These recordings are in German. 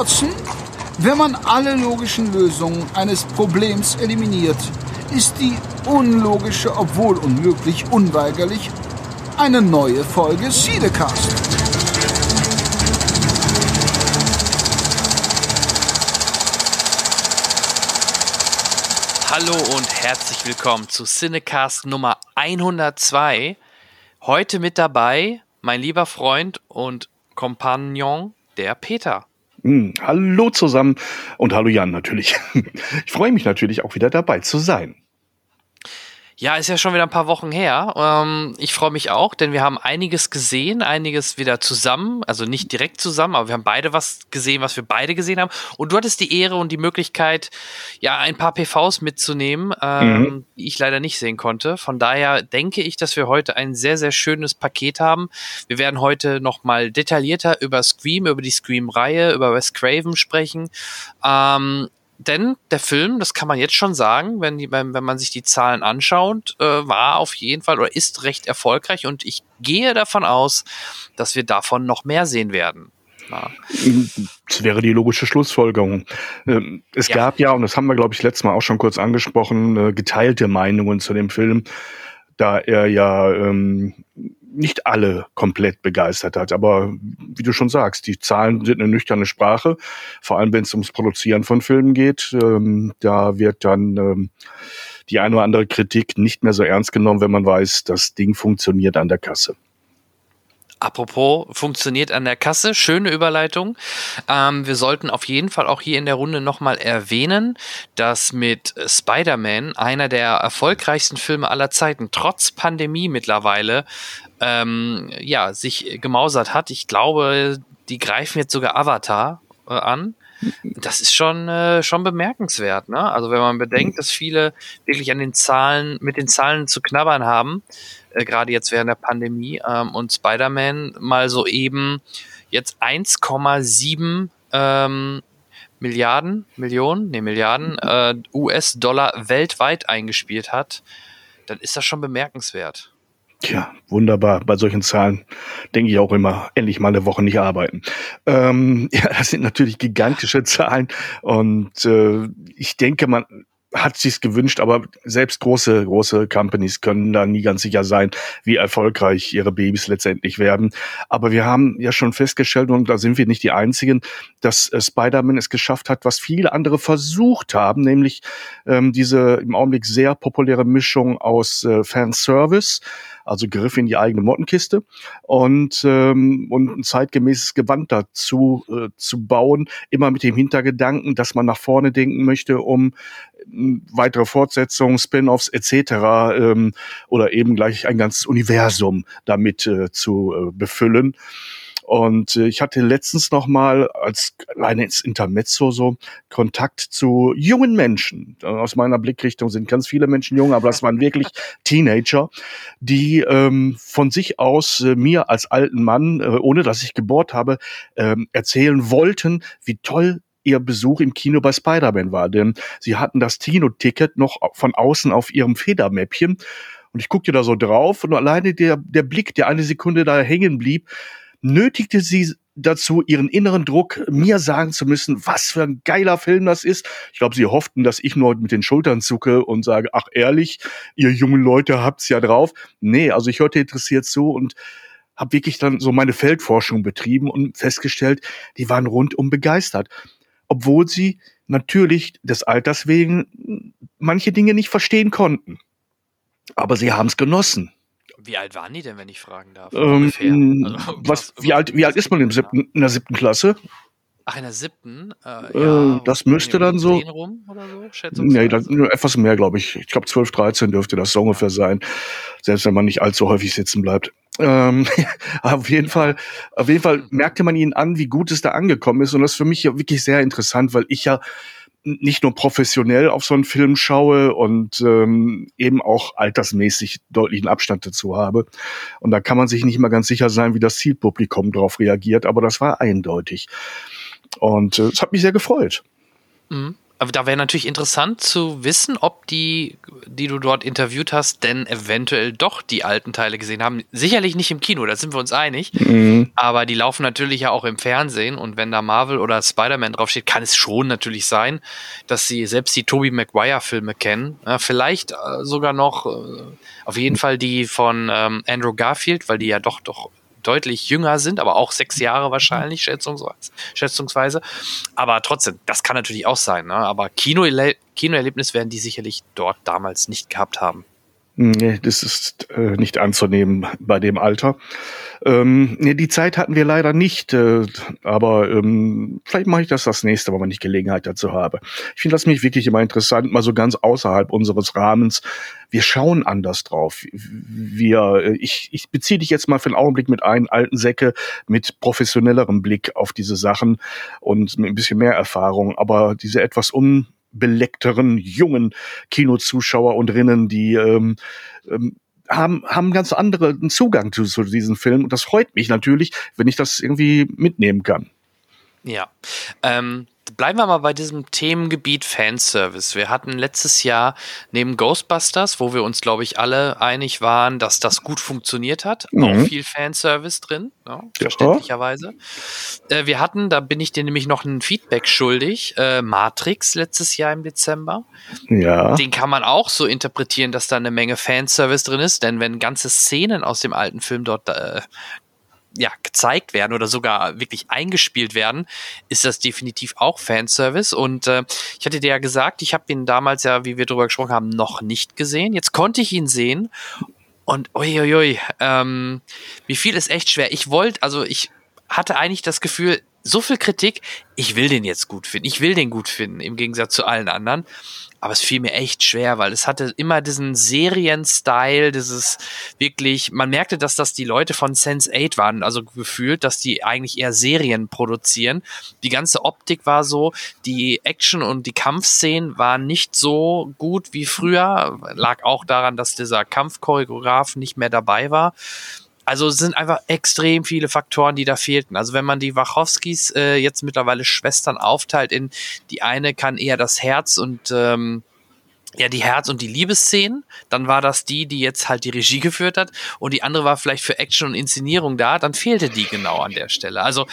Watson, wenn man alle logischen Lösungen eines Problems eliminiert, ist die unlogische, obwohl unmöglich, unweigerlich eine neue Folge Siedecast. Hallo und herzlich willkommen zu Cinecast Nummer 102. Heute mit dabei mein lieber Freund und Kompagnon, der Peter. Hm, hallo zusammen und hallo Jan natürlich. Ich freue mich natürlich auch wieder dabei zu sein. Ja, ist ja schon wieder ein paar Wochen her. Ähm, ich freue mich auch, denn wir haben einiges gesehen, einiges wieder zusammen, also nicht direkt zusammen, aber wir haben beide was gesehen, was wir beide gesehen haben. Und du hattest die Ehre und die Möglichkeit, ja, ein paar PVs mitzunehmen, ähm, mhm. die ich leider nicht sehen konnte. Von daher denke ich, dass wir heute ein sehr, sehr schönes Paket haben. Wir werden heute nochmal detaillierter über Scream, über die Scream-Reihe, über Wes Craven sprechen. Ähm, denn der Film, das kann man jetzt schon sagen, wenn, die, wenn, wenn man sich die Zahlen anschaut, äh, war auf jeden Fall oder ist recht erfolgreich und ich gehe davon aus, dass wir davon noch mehr sehen werden. Ja. Das wäre die logische Schlussfolgerung. Ähm, es ja. gab ja, und das haben wir, glaube ich, letztes Mal auch schon kurz angesprochen, äh, geteilte Meinungen zu dem Film, da er ja ähm, nicht alle komplett begeistert hat. Aber wie du schon sagst, die Zahlen sind eine nüchterne Sprache, vor allem wenn es ums Produzieren von Filmen geht. Ähm, da wird dann ähm, die eine oder andere Kritik nicht mehr so ernst genommen, wenn man weiß, das Ding funktioniert an der Kasse. Apropos, funktioniert an der Kasse, schöne Überleitung. Ähm, wir sollten auf jeden Fall auch hier in der Runde nochmal erwähnen, dass mit Spider-Man einer der erfolgreichsten Filme aller Zeiten, trotz Pandemie mittlerweile, ähm, ja, sich gemausert hat. Ich glaube, die greifen jetzt sogar Avatar äh, an. Das ist schon, äh, schon bemerkenswert, ne? Also wenn man bedenkt, dass viele wirklich an den Zahlen, mit den Zahlen zu knabbern haben, äh, gerade jetzt während der Pandemie, ähm, und Spider-Man mal so eben jetzt 1,7 ähm, Milliarden, Millionen, nee, Milliarden äh, US-Dollar weltweit eingespielt hat, dann ist das schon bemerkenswert. Tja, wunderbar. Bei solchen Zahlen denke ich auch immer, endlich mal eine Woche nicht arbeiten. Ähm, ja, das sind natürlich gigantische Zahlen und äh, ich denke, man hat sich's gewünscht, aber selbst große große Companies können da nie ganz sicher sein, wie erfolgreich ihre Babys letztendlich werden. Aber wir haben ja schon festgestellt und da sind wir nicht die einzigen, dass äh, Spider-Man es geschafft hat, was viele andere versucht haben, nämlich ähm, diese im Augenblick sehr populäre Mischung aus äh, Fanservice, also Griff in die eigene Mottenkiste und ähm, und ein zeitgemäßes Gewand dazu äh, zu bauen, immer mit dem Hintergedanken, dass man nach vorne denken möchte, um weitere Fortsetzungen, Spin-offs etc. Ähm, oder eben gleich ein ganzes Universum damit äh, zu äh, befüllen. Und äh, ich hatte letztens noch mal als kleines Intermezzo so Kontakt zu jungen Menschen. Aus meiner Blickrichtung sind ganz viele Menschen jung, aber das waren wirklich Teenager, die ähm, von sich aus äh, mir als alten Mann, äh, ohne dass ich gebohrt habe, äh, erzählen wollten, wie toll ihr Besuch im Kino bei Spider-Man war. Denn sie hatten das Kino-Ticket noch von außen auf ihrem Federmäppchen. Und ich guckte da so drauf und alleine der, der Blick, der eine Sekunde da hängen blieb, nötigte sie dazu, ihren inneren Druck mir sagen zu müssen, was für ein geiler Film das ist. Ich glaube, sie hofften, dass ich nur mit den Schultern zucke und sage, ach ehrlich, ihr jungen Leute habt's ja drauf. Nee, also ich hörte interessiert zu und habe wirklich dann so meine Feldforschung betrieben und festgestellt, die waren rundum begeistert obwohl sie natürlich des Alters wegen manche Dinge nicht verstehen konnten. Aber sie haben es genossen. Wie alt waren die denn, wenn ich fragen darf? Ähm, also, was, wie, alt, wie alt ist man im siebten, in der siebten Klasse? Ach, in der siebten? Äh, ja, äh, das müsste dann so. Rum oder so nee, dann, etwas mehr, glaube ich. Ich glaube, 12, 13 dürfte das so ungefähr sein. Selbst wenn man nicht allzu häufig sitzen bleibt. Ähm, auf jeden Fall, auf jeden Fall merkte man ihnen an, wie gut es da angekommen ist. Und das ist für mich ja wirklich sehr interessant, weil ich ja nicht nur professionell auf so einen Film schaue und ähm, eben auch altersmäßig deutlichen Abstand dazu habe. Und da kann man sich nicht mal ganz sicher sein, wie das Zielpublikum darauf reagiert, aber das war eindeutig. Und äh, es äh, hat mich sehr gefreut. Mhm. Aber da wäre natürlich interessant zu wissen, ob die, die du dort interviewt hast, denn eventuell doch die alten Teile gesehen haben. Sicherlich nicht im Kino, da sind wir uns einig. Mhm. Aber die laufen natürlich ja auch im Fernsehen. Und wenn da Marvel oder Spider-Man draufsteht, kann es schon natürlich sein, dass sie selbst die Tobey Maguire-Filme kennen. Ja, vielleicht äh, sogar noch äh, auf jeden Fall die von ähm, Andrew Garfield, weil die ja doch doch deutlich jünger sind, aber auch sechs Jahre wahrscheinlich, schätzungsweise. schätzungsweise. Aber trotzdem, das kann natürlich auch sein. Ne? Aber Kinoerle Kinoerlebnis werden die sicherlich dort damals nicht gehabt haben. Nee, das ist äh, nicht anzunehmen bei dem Alter. Ähm, nee, die Zeit hatten wir leider nicht, äh, aber ähm, vielleicht mache ich das das nächste Mal, wenn ich Gelegenheit dazu habe. Ich finde das mich wirklich immer interessant, mal so ganz außerhalb unseres Rahmens. Wir schauen anders drauf. Wir, äh, ich, ich beziehe dich jetzt mal für einen Augenblick mit ein, alten Säcke, mit professionellerem Blick auf diese Sachen und mit ein bisschen mehr Erfahrung, aber diese etwas un beleckteren jungen Kinozuschauer und Rinnen, die ähm, ähm, haben, haben ganz anderen Zugang zu, zu diesen Filmen. Und das freut mich natürlich, wenn ich das irgendwie mitnehmen kann. Ja. Ähm, bleiben wir mal bei diesem Themengebiet Fanservice. Wir hatten letztes Jahr neben Ghostbusters, wo wir uns, glaube ich, alle einig waren, dass das gut funktioniert hat, mhm. auch viel Fanservice drin, ja, verständlicherweise. Äh, wir hatten, da bin ich dir nämlich noch ein Feedback schuldig, äh, Matrix letztes Jahr im Dezember. Ja. Den kann man auch so interpretieren, dass da eine Menge Fanservice drin ist, denn wenn ganze Szenen aus dem alten Film dort äh, ja, gezeigt werden oder sogar wirklich eingespielt werden, ist das definitiv auch Fanservice. Und äh, ich hatte dir ja gesagt, ich habe ihn damals ja, wie wir drüber gesprochen haben, noch nicht gesehen. Jetzt konnte ich ihn sehen und uiuiui, ähm, wie viel ist echt schwer. Ich wollte, also ich hatte eigentlich das Gefühl, so viel Kritik, ich will den jetzt gut finden. Ich will den gut finden, im Gegensatz zu allen anderen aber es fiel mir echt schwer, weil es hatte immer diesen Serien-Style, dieses wirklich, man merkte, dass das die Leute von Sense 8 waren, also gefühlt, dass die eigentlich eher Serien produzieren. Die ganze Optik war so, die Action und die Kampfszenen waren nicht so gut wie früher, lag auch daran, dass dieser Kampfchoreograf nicht mehr dabei war. Also es sind einfach extrem viele Faktoren, die da fehlten. Also wenn man die Wachowskis äh, jetzt mittlerweile Schwestern aufteilt in die eine kann eher das Herz und ähm, ja, die Herz- und die Liebesszenen. Dann war das die, die jetzt halt die Regie geführt hat. Und die andere war vielleicht für Action und Inszenierung da. Dann fehlte die genau an der Stelle. Also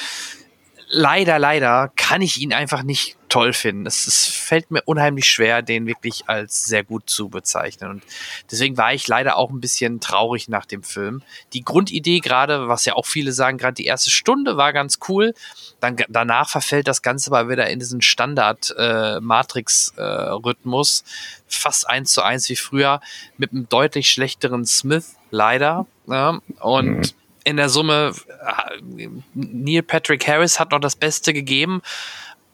leider, leider kann ich ihn einfach nicht toll finden. Es, es fällt mir unheimlich schwer, den wirklich als sehr gut zu bezeichnen. Und deswegen war ich leider auch ein bisschen traurig nach dem Film. Die Grundidee gerade, was ja auch viele sagen, gerade die erste Stunde war ganz cool. Dann danach verfällt das Ganze aber wieder in diesen Standard äh, äh, fast eins zu eins wie früher mit einem deutlich schlechteren Smith leider. Ja, und mhm in der Summe, äh, Neil Patrick Harris hat noch das Beste gegeben,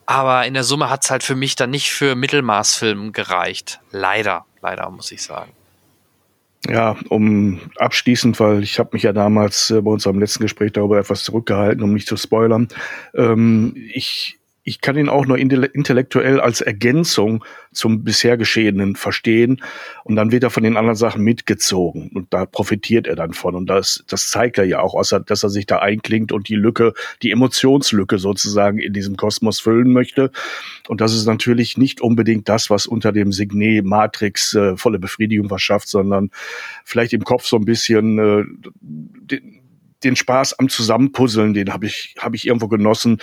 aber in der Summe hat es halt für mich dann nicht für Mittelmaßfilmen gereicht. Leider, leider muss ich sagen. Ja, um abschließend, weil ich habe mich ja damals äh, bei unserem letzten Gespräch darüber etwas zurückgehalten, um nicht zu spoilern. Ähm, ich ich kann ihn auch nur intellektuell als Ergänzung zum bisher Geschehenen verstehen. Und dann wird er von den anderen Sachen mitgezogen. Und da profitiert er dann von. Und das, das zeigt er ja auch, außer dass er sich da einklingt und die Lücke, die Emotionslücke sozusagen in diesem Kosmos füllen möchte. Und das ist natürlich nicht unbedingt das, was unter dem Signet Matrix äh, volle Befriedigung verschafft, sondern vielleicht im Kopf so ein bisschen äh, den, den Spaß am Zusammenpuzzeln, den habe ich, hab ich irgendwo genossen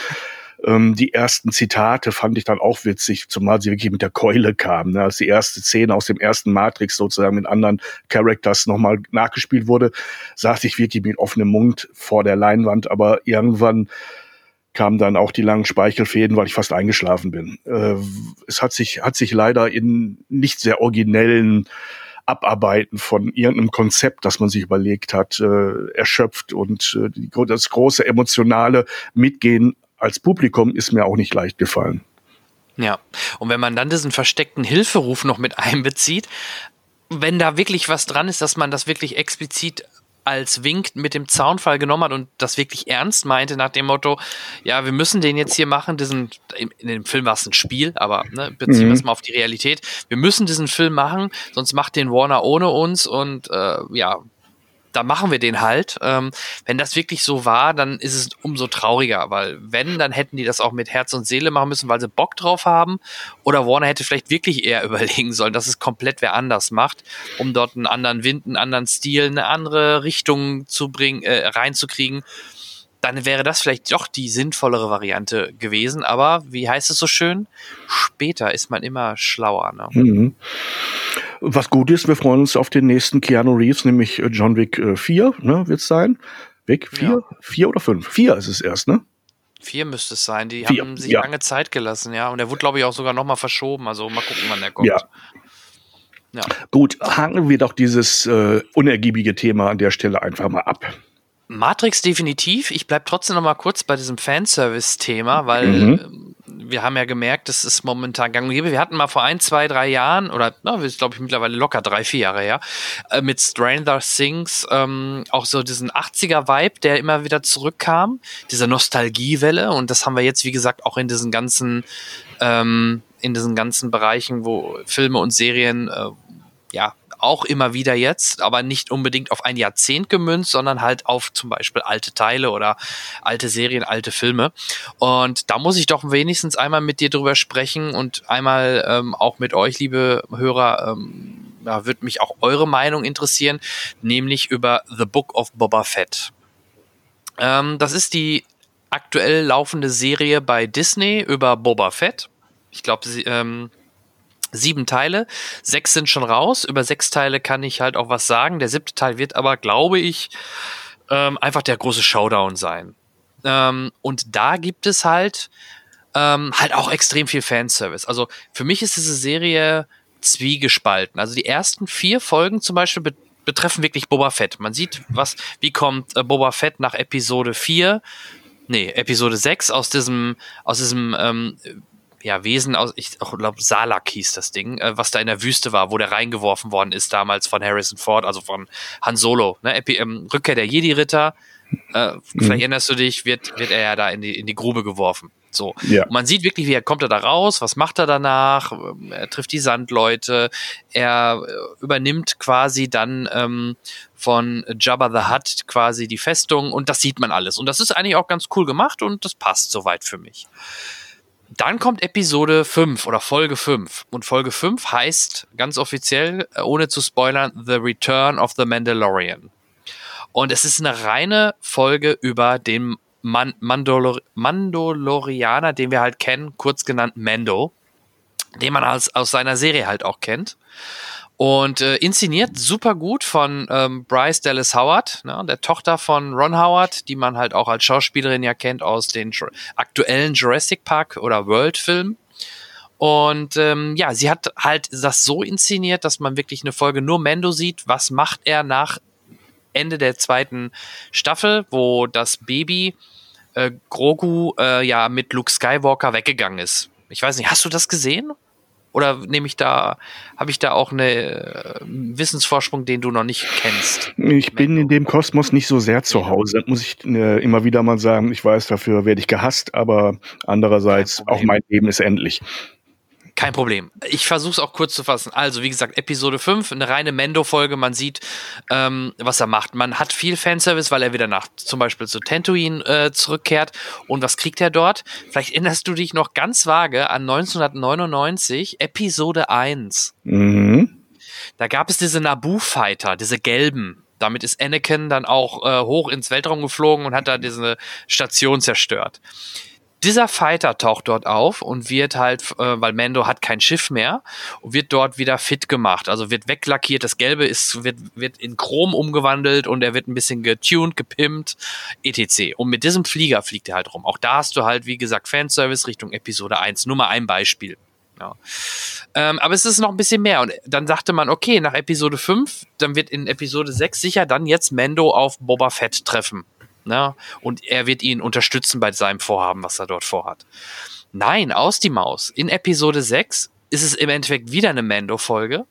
ähm, die ersten Zitate fand ich dann auch witzig, zumal sie wirklich mit der Keule kamen. Ne? Als die erste Szene aus dem ersten Matrix sozusagen mit anderen Characters nochmal nachgespielt wurde, saß ich wirklich mit offenem Mund vor der Leinwand, aber irgendwann kamen dann auch die langen Speichelfäden, weil ich fast eingeschlafen bin. Äh, es hat sich, hat sich leider in nicht sehr originellen Abarbeiten von irgendeinem Konzept, das man sich überlegt hat, äh, erschöpft und äh, die, das große emotionale Mitgehen als Publikum ist mir auch nicht leicht gefallen. Ja, und wenn man dann diesen versteckten Hilferuf noch mit einbezieht, wenn da wirklich was dran ist, dass man das wirklich explizit als Wink mit dem Zaunfall genommen hat und das wirklich ernst meinte, nach dem Motto, ja, wir müssen den jetzt hier machen, diesen, in dem Film war es ein Spiel, aber ne, beziehen wir es mhm. mal auf die Realität, wir müssen diesen Film machen, sonst macht den Warner ohne uns und äh, ja, da machen wir den halt. Ähm, wenn das wirklich so war, dann ist es umso trauriger, weil wenn, dann hätten die das auch mit Herz und Seele machen müssen, weil sie Bock drauf haben. Oder Warner hätte vielleicht wirklich eher überlegen sollen, dass es komplett wer anders macht, um dort einen anderen Wind, einen anderen Stil, eine andere Richtung zu bringen, äh, reinzukriegen. Dann wäre das vielleicht doch die sinnvollere Variante gewesen. Aber wie heißt es so schön? Später ist man immer schlauer. Ne? Mhm. Was gut ist, wir freuen uns auf den nächsten Keanu Reeves, nämlich äh, John Wick äh, 4, ne, wird's sein. Wick 4? Ja. 4 oder 5? 4 ist es erst, ne? Vier müsste es sein. Die Vier, haben sich ja. lange Zeit gelassen, ja. Und der wurde, glaube ich, auch sogar nochmal verschoben. Also mal gucken, wann der kommt. Ja. ja. Gut, haken wir doch dieses äh, unergiebige Thema an der Stelle einfach mal ab. Matrix definitiv. Ich bleibe trotzdem noch mal kurz bei diesem Fanservice-Thema, weil mhm. Wir haben ja gemerkt, das ist momentan gang und gäbe. Wir hatten mal vor ein, zwei, drei Jahren, oder na, ist glaube ich mittlerweile locker drei, vier Jahre her, äh, mit Stranger Things ähm, auch so diesen 80er-Vibe, der immer wieder zurückkam, diese Nostalgiewelle. Und das haben wir jetzt, wie gesagt, auch in diesen ganzen, ähm, in diesen ganzen Bereichen, wo Filme und Serien äh, ja, auch immer wieder jetzt, aber nicht unbedingt auf ein Jahrzehnt gemünzt, sondern halt auf zum Beispiel alte Teile oder alte Serien, alte Filme. Und da muss ich doch wenigstens einmal mit dir drüber sprechen und einmal ähm, auch mit euch, liebe Hörer, ähm, da wird mich auch eure Meinung interessieren, nämlich über The Book of Boba Fett. Ähm, das ist die aktuell laufende Serie bei Disney über Boba Fett. Ich glaube, sie, ähm, sieben Teile. Sechs sind schon raus. Über sechs Teile kann ich halt auch was sagen. Der siebte Teil wird aber, glaube ich, ähm, einfach der große Showdown sein. Ähm, und da gibt es halt ähm, halt auch extrem viel Fanservice. Also für mich ist diese Serie zwiegespalten. Also die ersten vier Folgen zum Beispiel be betreffen wirklich Boba Fett. Man sieht, was, wie kommt äh, Boba Fett nach Episode 4 nee, Episode 6 aus diesem, aus diesem ähm, ja, Wesen aus, ich glaube, Salak hieß das Ding, äh, was da in der Wüste war, wo der reingeworfen worden ist damals von Harrison Ford, also von Han Solo. Ne? Epi ähm, Rückkehr der Jedi-Ritter, äh, mhm. vielleicht erinnerst du dich, wird, wird er ja da in die, in die Grube geworfen. So. Ja. man sieht wirklich, wie er kommt er da raus, was macht er danach, er trifft die Sandleute, er äh, übernimmt quasi dann ähm, von Jabba the Hutt quasi die Festung und das sieht man alles. Und das ist eigentlich auch ganz cool gemacht und das passt soweit für mich. Dann kommt Episode 5 oder Folge 5. Und Folge 5 heißt ganz offiziell, äh, ohne zu spoilern, The Return of the Mandalorian. Und es ist eine reine Folge über den Man Mandalor Mandalorianer, den wir halt kennen, kurz genannt Mando, den man als, aus seiner Serie halt auch kennt. Und äh, inszeniert super gut von ähm, Bryce Dallas Howard, ne, der Tochter von Ron Howard, die man halt auch als Schauspielerin ja kennt aus den aktuellen Jurassic Park oder World Filmen. Und ähm, ja, sie hat halt das so inszeniert, dass man wirklich eine Folge nur Mendo sieht. Was macht er nach Ende der zweiten Staffel, wo das Baby äh, Grogu äh, ja mit Luke Skywalker weggegangen ist? Ich weiß nicht, hast du das gesehen? Oder nehme ich da, habe ich da auch einen äh, Wissensvorsprung, den du noch nicht kennst? Ich bin in dem Kosmos nicht so sehr zu Hause, muss ich äh, immer wieder mal sagen. Ich weiß, dafür werde ich gehasst, aber andererseits auch mein Leben ist endlich. Kein Problem. Ich versuche es auch kurz zu fassen. Also, wie gesagt, Episode 5, eine reine Mendo-Folge. Man sieht, ähm, was er macht. Man hat viel Fanservice, weil er wieder nach zum Beispiel zu Tatooine äh, zurückkehrt. Und was kriegt er dort? Vielleicht erinnerst du dich noch ganz vage an 1999, Episode 1. Mhm. Da gab es diese Naboo-Fighter, diese gelben. Damit ist Anakin dann auch äh, hoch ins Weltraum geflogen und hat da diese Station zerstört dieser Fighter taucht dort auf und wird halt, äh, weil Mando hat kein Schiff mehr, und wird dort wieder fit gemacht. Also wird weglackiert, das Gelbe ist, wird, wird in Chrom umgewandelt und er wird ein bisschen getuned, gepimpt, etc. Und mit diesem Flieger fliegt er halt rum. Auch da hast du halt, wie gesagt, Fanservice Richtung Episode 1. Nur mal ein Beispiel. Ja. Ähm, aber es ist noch ein bisschen mehr. Und dann dachte man, okay, nach Episode 5, dann wird in Episode 6 sicher dann jetzt Mando auf Boba Fett treffen. Ne? Und er wird ihn unterstützen bei seinem Vorhaben, was er dort vorhat. Nein, aus die Maus. In Episode 6 ist es im Endeffekt wieder eine Mando-Folge.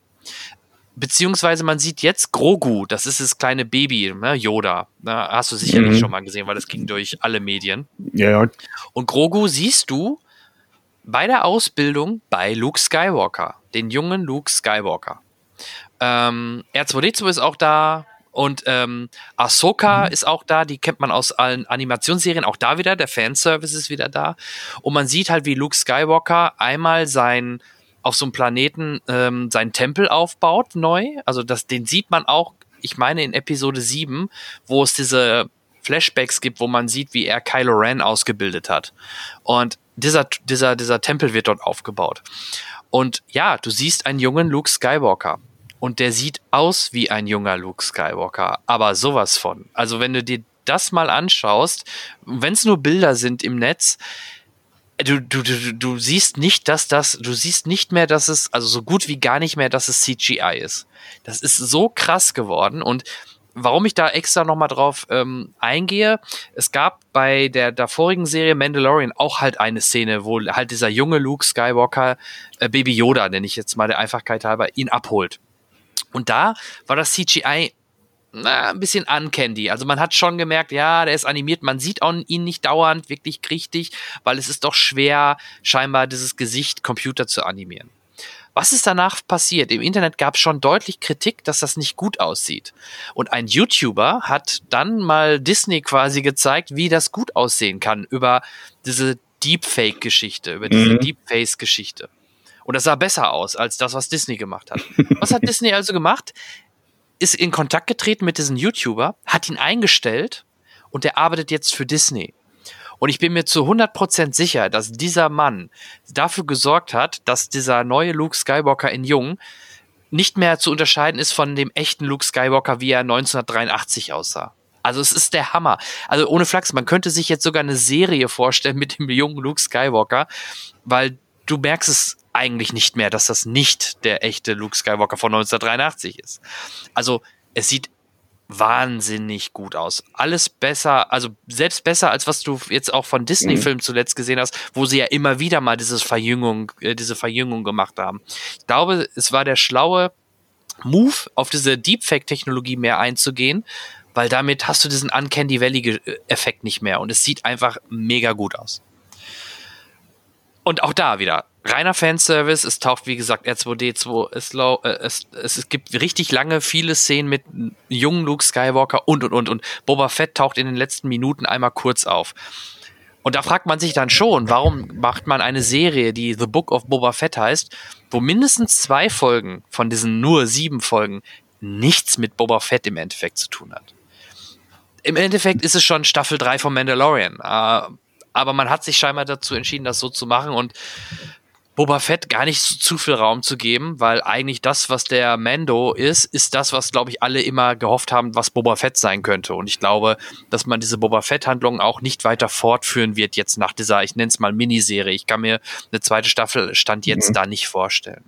Beziehungsweise man sieht jetzt Grogu, das ist das kleine Baby, ne, Yoda. Ne, hast du sicherlich mhm. schon mal gesehen, weil das ging durch alle Medien. Ja, ja. Und Grogu siehst du bei der Ausbildung bei Luke Skywalker, den jungen Luke Skywalker. Ähm, R2D2 ist auch da, Und ähm, Ahsoka mhm. ist auch da, die kennt man aus allen Animationsserien, auch da wieder, der Fanservice ist wieder da. Und man sieht halt, wie Luke Skywalker einmal sein auf so einem Planeten ähm, seinen Tempel aufbaut, neu. Also das, den sieht man auch, ich meine, in Episode 7, wo es diese Flashbacks gibt, wo man sieht, wie er Kylo Ren ausgebildet hat. Und dieser, dieser, dieser Tempel wird dort aufgebaut. Und ja, du siehst einen jungen Luke Skywalker. Und der sieht aus wie ein junger Luke Skywalker. Aber sowas von. Also wenn du dir das mal anschaust, wenn es nur Bilder sind im Netz, du, du, du, du siehst nicht, dass das, du siehst nicht mehr, dass es, also so gut wie gar nicht mehr, dass es CGI ist. Das ist so krass geworden und warum ich da extra nochmal drauf ähm, eingehe, es gab bei der davorigen Serie Mandalorian auch halt eine Szene, wo halt dieser junge Luke Skywalker, äh, Baby Yoda, nenne ich jetzt mal der Einfachkeit halber, ihn abholt. Und da war das CGI na, ein bisschen uncandy. Also man hat schon gemerkt, ja, der ist animiert. Man sieht auch ihn nicht dauernd wirklich richtig, weil es ist doch schwer, scheinbar dieses Gesicht Computer zu animieren. Was ist danach passiert? Im Internet gab es schon deutlich Kritik, dass das nicht gut aussieht. Und ein YouTuber hat dann mal Disney quasi gezeigt, wie das gut aussehen kann über diese Deepfake-Geschichte, über diese mhm. Deepface-Geschichte. Und das sah besser aus als das, was Disney gemacht hat. Was hat Disney also gemacht? ist in Kontakt getreten mit diesem YouTuber, hat ihn eingestellt und der arbeitet jetzt für Disney. Und ich bin mir zu 100% sicher, dass dieser Mann dafür gesorgt hat, dass dieser neue Luke Skywalker in Jung nicht mehr zu unterscheiden ist von dem echten Luke Skywalker, wie er 1983 aussah. Also es ist der Hammer. Also ohne Flachs, man könnte sich jetzt sogar eine Serie vorstellen mit dem jungen Luke Skywalker, weil du merkst es eigentlich nicht mehr, dass das nicht der echte Luke Skywalker von 1983 ist. Also es sieht wahnsinnig gut aus. Alles besser, also selbst besser als was du jetzt auch von Disney-Filmen mhm. zuletzt gesehen hast, wo sie ja immer wieder mal dieses Verjüngung, äh, diese Verjüngung gemacht haben. Ich glaube, es war der schlaue Move, auf diese Deepfake-Technologie mehr einzugehen, weil damit hast du diesen Uncanny Valley-Effekt nicht mehr und es sieht einfach mega gut aus. Und auch da wieder, reiner Fanservice. Es taucht, wie gesagt, R2D2, es, äh, es, es, es gibt richtig lange, viele Szenen mit jungen Luke Skywalker und, und, und. Und Boba Fett taucht in den letzten Minuten einmal kurz auf. Und da fragt man sich dann schon, warum macht man eine Serie, die The Book of Boba Fett heißt, wo mindestens zwei Folgen von diesen nur sieben Folgen nichts mit Boba Fett im Endeffekt zu tun hat. Im Endeffekt ist es schon Staffel 3 von Mandalorian. Äh, aber man hat sich scheinbar dazu entschieden, das so zu machen und Boba Fett gar nicht so zu viel Raum zu geben, weil eigentlich das, was der Mando ist, ist das, was, glaube ich, alle immer gehofft haben, was Boba Fett sein könnte. Und ich glaube, dass man diese Boba Fett-Handlung auch nicht weiter fortführen wird jetzt nach dieser, ich nenne es mal Miniserie. Ich kann mir eine zweite Staffel Stand jetzt mhm. da nicht vorstellen.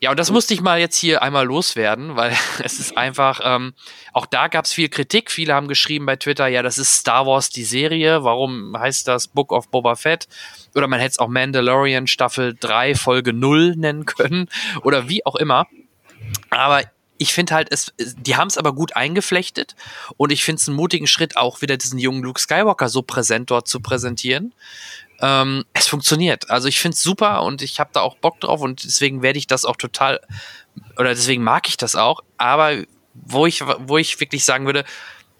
Ja, und das musste ich mal jetzt hier einmal loswerden, weil es ist einfach, ähm, auch da gab es viel Kritik. Viele haben geschrieben bei Twitter, ja, das ist Star Wars die Serie. Warum heißt das Book of Boba Fett? Oder man hätte es auch Mandalorian Staffel 3 Folge 0 nennen können oder wie auch immer. Aber ich finde halt, es, die haben es aber gut eingeflechtet und ich finde es einen mutigen Schritt, auch wieder diesen jungen Luke Skywalker so präsent dort zu präsentieren ähm, es funktioniert. Also ich finde es super und ich habe da auch Bock drauf und deswegen werde ich das auch total oder deswegen mag ich das auch. Aber wo ich, wo ich wirklich sagen würde,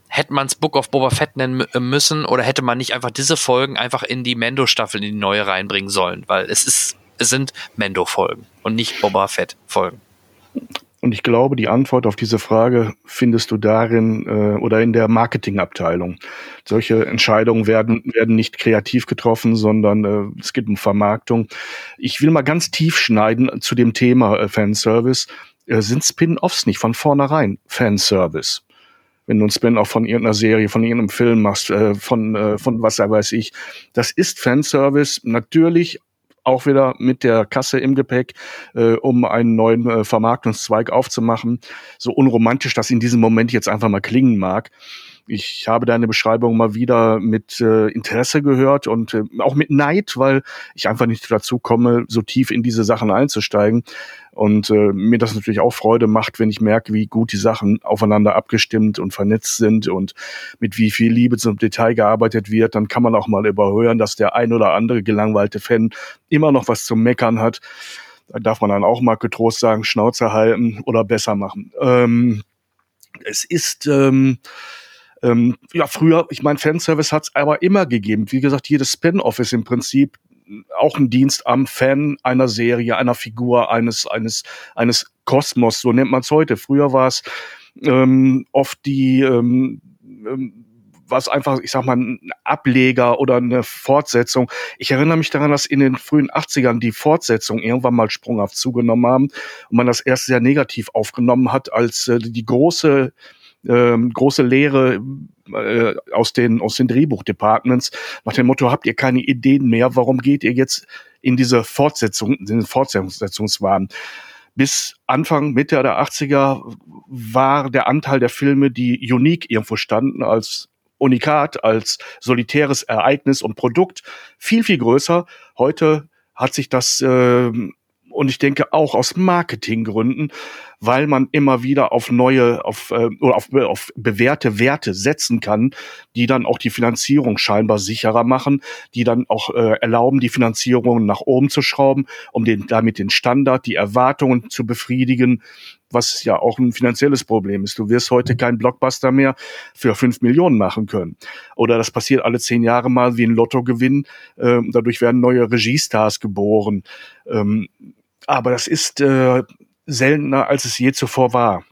hätte man es Book of Boba Fett nennen müssen oder hätte man nicht einfach diese Folgen einfach in die Mendo-Staffel, in die neue reinbringen sollen, weil es ist, es sind Mendo-Folgen und nicht Boba Fett-Folgen. Und ich glaube, die Antwort auf diese Frage findest du darin äh, oder in der Marketingabteilung. Solche Entscheidungen werden, werden nicht kreativ getroffen, sondern äh, es geht um Vermarktung. Ich will mal ganz tief schneiden zu dem Thema äh, Fanservice. Äh, sind Spin-offs nicht von vornherein Fanservice? wenn du ein Spin-off von irgendeiner Serie, von irgendeinem Film machst, äh, von, äh, von was weiß ich. Das ist Fanservice, natürlich auch wieder mit der Kasse im Gepäck, äh, um einen neuen äh, Vermarktungszweig aufzumachen. So unromantisch das in diesem Moment jetzt einfach mal klingen mag. Ich habe deine Beschreibung mal wieder mit äh, Interesse gehört und äh, auch mit Neid, weil ich einfach nicht dazu komme, so tief in diese Sachen einzusteigen. Und äh, mir das natürlich auch Freude macht, wenn ich merke, wie gut die Sachen aufeinander abgestimmt und vernetzt sind und mit wie viel Liebe zum Detail gearbeitet wird. Dann kann man auch mal überhören, dass der ein oder andere gelangweilte Fan immer noch was zum Meckern hat. Da darf man dann auch mal getrost sagen, Schnauze halten oder besser machen. Ähm, Es ist ähm, ähm, ja früher, ich meine, Fanservice hat es aber immer gegeben. Wie gesagt, jedes Spin-off ist im Prinzip auch ein Dienst am Fan einer Serie, einer Figur, eines eines eines Kosmos. So nennt man es heute. Früher war es ähm, oft die ähm, ähm, was einfach, ich sag mal, ein Ableger oder eine Fortsetzung. Ich erinnere mich daran, dass in den frühen 80ern die Fortsetzung irgendwann mal sprunghaft zugenommen haben und man das erst sehr negativ aufgenommen hat, als äh, die große ähm, große Lehre äh, aus den aus den Drehbuchdepartments nach dem Motto habt ihr keine Ideen mehr warum geht ihr jetzt in diese Fortsetzung in den Fortsetzungswahn bis Anfang Mitte der 80er war der Anteil der Filme die unique irgendwo standen als Unikat, als solitäres Ereignis und Produkt viel, viel größer. Heute hat sich das, äh, und ich denke auch aus Marketinggründen, weil man immer wieder auf neue, auf, äh, oder auf, auf bewährte Werte setzen kann, die dann auch die Finanzierung scheinbar sicherer machen, die dann auch äh, erlauben, die Finanzierung nach oben zu schrauben, um den, damit den Standard, die Erwartungen zu befriedigen, was ja auch ein finanzielles Problem ist. Du wirst heute keinen Blockbuster mehr für fünf Millionen machen können. Oder das passiert alle zehn Jahre mal wie ein Lottogewinn. Ähm, dadurch werden neue Regiestars geboren. Ähm, aber das ist äh, seltener, als es je zuvor war.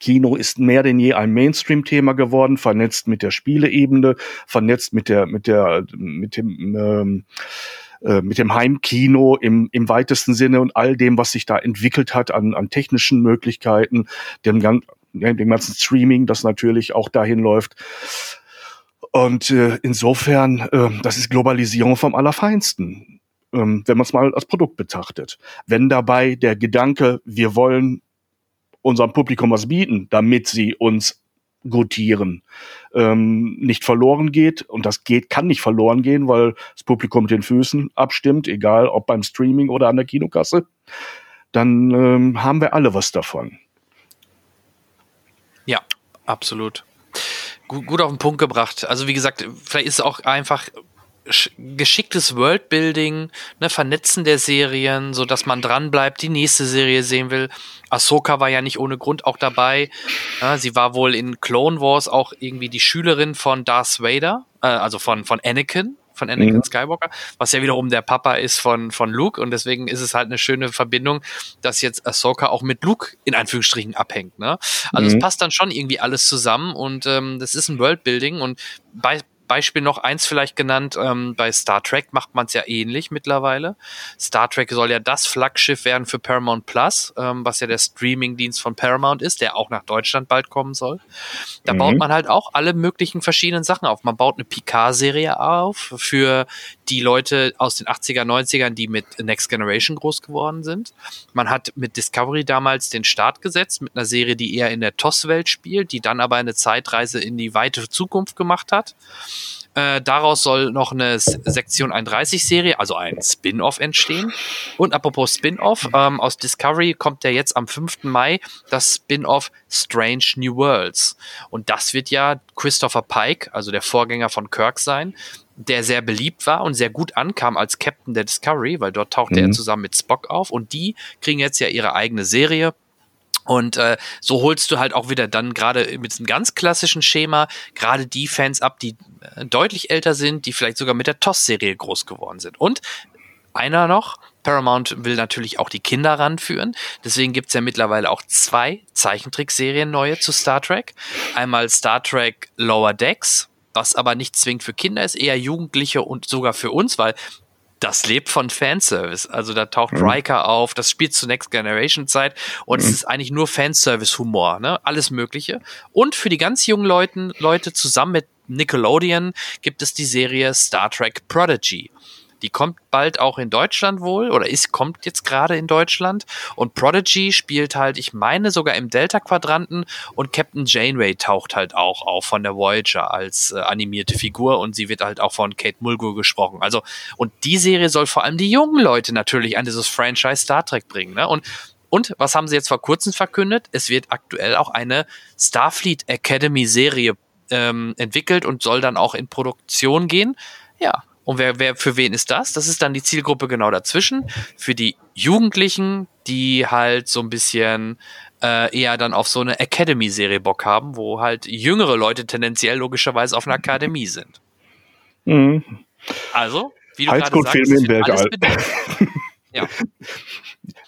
Kino ist mehr denn je ein Mainstream-Thema geworden, vernetzt mit der Spieleebene, vernetzt mit der, mit der, mit dem, ähm, äh, mit dem Heimkino im, im weitesten Sinne und all dem, was sich da entwickelt hat an, an technischen Möglichkeiten, dem, dem ganzen Streaming, das natürlich auch dahin läuft. Und äh, insofern, äh, das ist Globalisierung vom Allerfeinsten ähm, wenn man es mal als Produkt betrachtet. Wenn dabei der Gedanke, wir wollen unserem Publikum was bieten, damit sie uns gutieren, ähm, nicht verloren geht. Und das geht, kann nicht verloren gehen, weil das Publikum mit den Füßen abstimmt, egal ob beim Streaming oder an der Kinokasse. Dann ähm, haben wir alle was davon. Ja, absolut. Gut, gut auf den Punkt gebracht. Also wie gesagt, vielleicht ist es auch einfach geschicktes Worldbuilding, ne, Vernetzen der Serien, so dass man dran bleibt, die nächste Serie sehen will. Ahsoka war ja nicht ohne Grund auch dabei. Ja, sie war wohl in Clone Wars auch irgendwie die Schülerin von Darth Vader, äh, also von, von Anakin, von Anakin mhm. Skywalker, was ja wiederum der Papa ist von, von Luke und deswegen ist es halt eine schöne Verbindung, dass jetzt Ahsoka auch mit Luke in Anführungsstrichen abhängt. Ne? Also mhm. es passt dann schon irgendwie alles zusammen und ähm, das ist ein Worldbuilding und bei, Beispiel noch eins vielleicht genannt, ähm, bei Star Trek macht man es ja ähnlich mittlerweile. Star Trek soll ja das Flaggschiff werden für Paramount Plus, ähm, was ja der Streaming-Dienst von Paramount ist, der auch nach Deutschland bald kommen soll. Da mhm. baut man halt auch alle möglichen verschiedenen Sachen auf. Man baut eine Picard-Serie auf für die Leute aus den 80er, 90ern, die mit Next Generation groß geworden sind. Man hat mit Discovery damals den Start gesetzt mit einer Serie, die eher in der TOS-Welt spielt, die dann aber eine Zeitreise in die weite Zukunft gemacht hat. Äh, daraus soll noch eine Sektion 31 Serie, also ein Spin-off entstehen. Und apropos Spin-off, ähm, aus Discovery kommt ja jetzt am 5. Mai das Spin-off Strange New Worlds. Und das wird ja Christopher Pike, also der Vorgänger von Kirk sein, der sehr beliebt war und sehr gut ankam als Captain der Discovery, weil dort tauchte mhm. er zusammen mit Spock auf. Und die kriegen jetzt ja ihre eigene Serie und äh, so holst du halt auch wieder dann gerade mit einem ganz klassischen Schema gerade die Fans ab, die äh, deutlich älter sind, die vielleicht sogar mit der TOS-Serie groß geworden sind. Und einer noch, Paramount will natürlich auch die Kinder ranführen. Deswegen gibt's ja mittlerweile auch zwei Zeichentrickserien neue zu Star Trek. Einmal Star Trek Lower Decks, was aber nicht zwingend für Kinder ist, eher Jugendliche und sogar für uns, weil das lebt von Fanservice. Also da taucht mhm. Riker auf, das spielt zur Next Generation Zeit und mhm. es ist eigentlich nur Fanservice-Humor, ne? Alles Mögliche. Und für die ganz jungen Leuten, Leute zusammen mit Nickelodeon gibt es die Serie Star Trek Prodigy. Die kommt bald auch in Deutschland wohl oder ist, kommt jetzt gerade in Deutschland. Und Prodigy spielt halt, ich meine, sogar im Delta-Quadranten und Captain Janeway taucht halt auch auf von der Voyager als äh, animierte Figur und sie wird halt auch von Kate Mulgrew gesprochen. Also, und die Serie soll vor allem die jungen Leute natürlich an dieses Franchise Star Trek bringen. Ne? Und und was haben sie jetzt vor kurzem verkündet? Es wird aktuell auch eine Starfleet Academy Serie ähm, entwickelt und soll dann auch in Produktion gehen. Ja, Und wer, wer, für wen ist das? Das ist dann die Zielgruppe genau dazwischen. Für die Jugendlichen, die halt so ein bisschen äh, eher dann auf so eine Academy-Serie Bock haben, wo halt jüngere Leute tendenziell logischerweise auf einer Akademie sind. Mhm. Also, wie du gerade sagst, im Weltall. ja.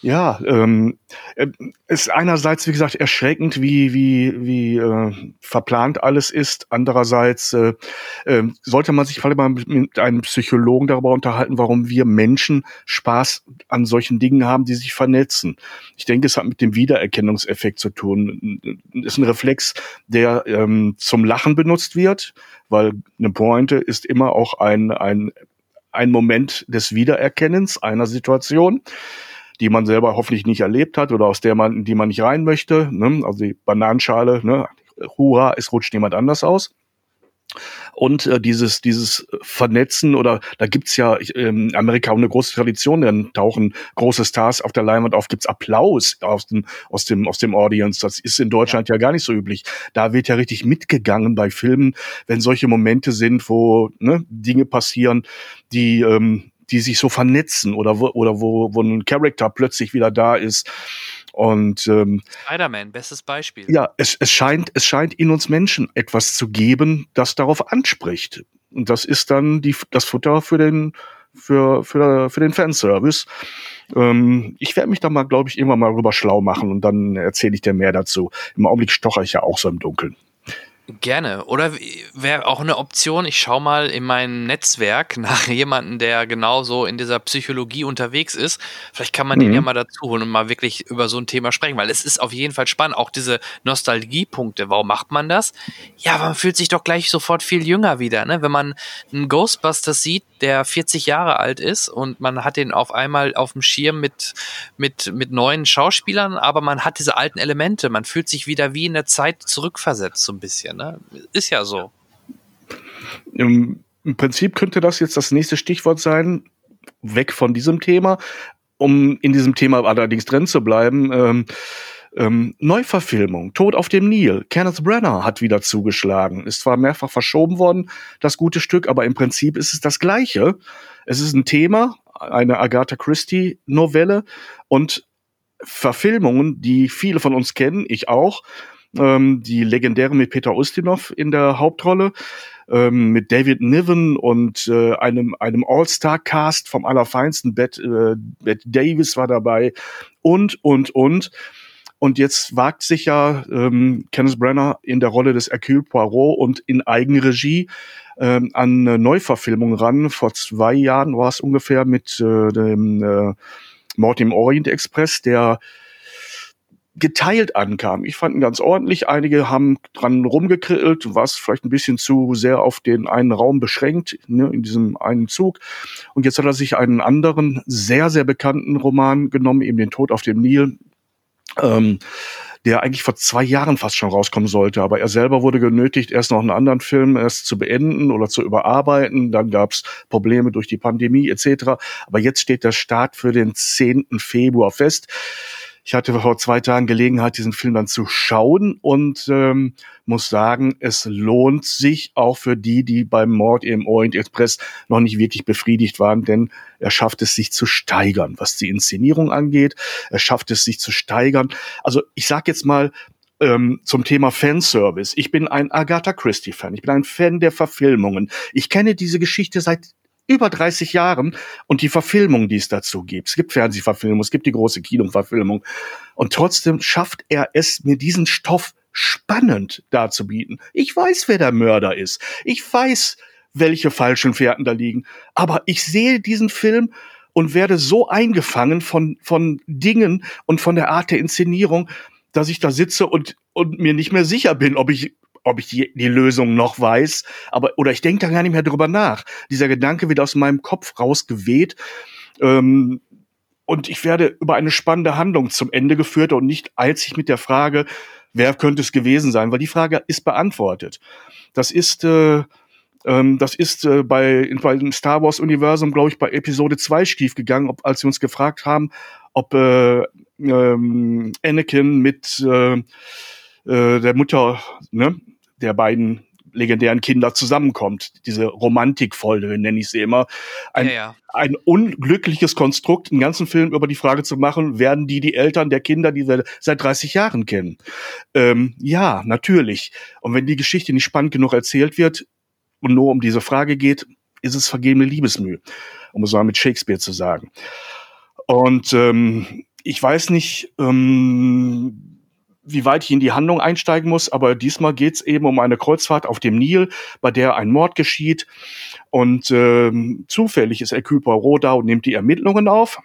Ja, ähm, äh, ist einerseits, wie gesagt, erschreckend, wie, wie, wie äh, verplant alles ist. Andererseits äh, äh, sollte man sich vielleicht mal mit einem Psychologen darüber unterhalten, warum wir Menschen Spaß an solchen Dingen haben, die sich vernetzen. Ich denke, es hat mit dem Wiedererkennungseffekt zu tun. Ist ein Reflex, der ähm, zum Lachen benutzt wird, weil eine Pointe ist immer auch ein, ein, ein Moment des Wiedererkennens einer Situation die man selber hoffentlich nicht erlebt hat oder aus der man, die man nicht rein möchte. Ne? Also die Bananenschale, ne? hurra, es rutscht jemand anders aus. Und äh, dieses, dieses Vernetzen oder da gibt's ja ähm, Amerika eine große Tradition, dann tauchen große Stars auf der Leinwand auf, gibt's Applaus aus dem, aus dem, aus dem Audience. Das ist in Deutschland ja. ja gar nicht so üblich. Da wird ja richtig mitgegangen bei Filmen, wenn solche Momente sind, wo ne, Dinge passieren, die ähm, die sich so vernetzen oder wo, oder wo, wo ein Charakter plötzlich wieder da ist. Und ähm, Spider-Man, bestes Beispiel. Ja, es, es scheint, es scheint in uns Menschen etwas zu geben, das darauf anspricht. Und das ist dann die, das Futter für den, für, für, für den Fanservice. Ähm, ich werde mich da mal, glaube ich, irgendwann mal rüber schlau machen und dann erzähle ich dir mehr dazu. Im Augenblick stocher ich ja auch so im Dunkeln. Gerne. Oder wäre auch eine Option, ich schaue mal in mein Netzwerk nach jemandem, der genauso in dieser Psychologie unterwegs ist. Vielleicht kann man mhm. den ja mal dazu holen und mal wirklich über so ein Thema sprechen, weil es ist auf jeden Fall spannend. Auch diese Nostalgiepunkte. Warum macht man das? Ja, man fühlt sich doch gleich sofort viel jünger wieder. Ne? Wenn man einen Ghostbusters sieht, der 40 Jahre alt ist und man hat den auf einmal auf dem Schirm mit, mit, mit neuen Schauspielern, aber man hat diese alten Elemente. Man fühlt sich wieder wie in der Zeit zurückversetzt, so ein bisschen. Ne? Ist ja so. Im, Im Prinzip könnte das jetzt das nächste Stichwort sein, weg von diesem Thema, um in diesem Thema allerdings drin zu bleiben. Ähm, ähm, Neuverfilmung, Tod auf dem Nil. Kenneth Brenner hat wieder zugeschlagen. Ist zwar mehrfach verschoben worden, das gute Stück, aber im Prinzip ist es das Gleiche. Es ist ein Thema, eine Agatha Christie Novelle und Verfilmungen, die viele von uns kennen, ich auch. Ähm, die legendäre mit Peter Ustinov in der Hauptrolle, ähm, mit David Niven und äh, einem, einem All-Star-Cast vom Allerfeinsten. Bette, äh, Bette Davis war dabei und, und, und. Und jetzt wagt sich ja ähm, Kenneth Brenner in der Rolle des Hercule Poirot und in Eigenregie ähm, an eine Neuverfilmung ran. Vor zwei Jahren war es ungefähr mit äh, dem äh, Mord im Orient Express, der geteilt ankam. Ich fand ihn ganz ordentlich. Einige haben dran rumgekrillt, was vielleicht ein bisschen zu sehr auf den einen Raum beschränkt, ne, in diesem einen Zug. Und jetzt hat er sich einen anderen, sehr, sehr bekannten Roman genommen, eben den Tod auf dem Nil, ähm, der eigentlich vor zwei Jahren fast schon rauskommen sollte. Aber er selber wurde genötigt, erst noch einen anderen Film erst zu beenden oder zu überarbeiten. Dann gab es Probleme durch die Pandemie etc. Aber jetzt steht der Start für den 10. Februar fest. Ich hatte vor zwei Tagen Gelegenheit, diesen Film dann zu schauen und ähm, muss sagen, es lohnt sich auch für die, die beim Mord im Orient Express noch nicht wirklich befriedigt waren, denn er schafft es sich zu steigern, was die Inszenierung angeht. Er schafft es sich zu steigern. Also ich sag jetzt mal, ähm, zum Thema Fanservice. Ich bin ein Agatha Christie-Fan. Ich bin ein Fan der Verfilmungen. Ich kenne diese Geschichte seit über 30 Jahren und die Verfilmung, die es dazu gibt. Es gibt Fernsehverfilmung, es gibt die große Kinoverfilmung. Und trotzdem schafft er es, mir diesen Stoff spannend darzubieten. Ich weiß, wer der Mörder ist. Ich weiß, welche falschen Fährten da liegen. Aber ich sehe diesen Film und werde so eingefangen von, von Dingen und von der Art der Inszenierung, dass ich da sitze und, und mir nicht mehr sicher bin, ob ich ob ich die, die Lösung noch weiß, aber oder ich denke da gar nicht mehr drüber nach. Dieser Gedanke wird aus meinem Kopf rausgeweht. Ähm, und ich werde über eine spannende Handlung zum Ende geführt und nicht einzig mit der Frage, wer könnte es gewesen sein, weil die Frage ist beantwortet. Das ist äh, ähm, das ist äh, bei, bei dem Star Wars Universum, glaube ich, bei Episode 2 schief gegangen, ob, als sie uns gefragt haben, ob äh, ähm, Anakin mit äh, äh, der Mutter, ne, der beiden legendären Kinder zusammenkommt. Diese Romantikfolge, nenne ich sie immer. Ein, Ja, ja. ein unglückliches Konstrukt, einen ganzen Film über die Frage zu machen, werden die die Eltern der Kinder, die wir seit 30 Jahren kennen? Ähm, ja, natürlich. Und wenn die Geschichte nicht spannend genug erzählt wird und nur um diese Frage geht, ist es vergebene Liebesmühe, um es mal mit Shakespeare zu sagen. Und ähm, ich weiß nicht, ähm, wie weit ich in die Handlung einsteigen muss, aber diesmal geht's eben um eine Kreuzfahrt auf dem Nil, bei der ein Mord geschieht. Und ähm, zufällig ist Hercule Poirot da und nimmt die Ermittlungen auf.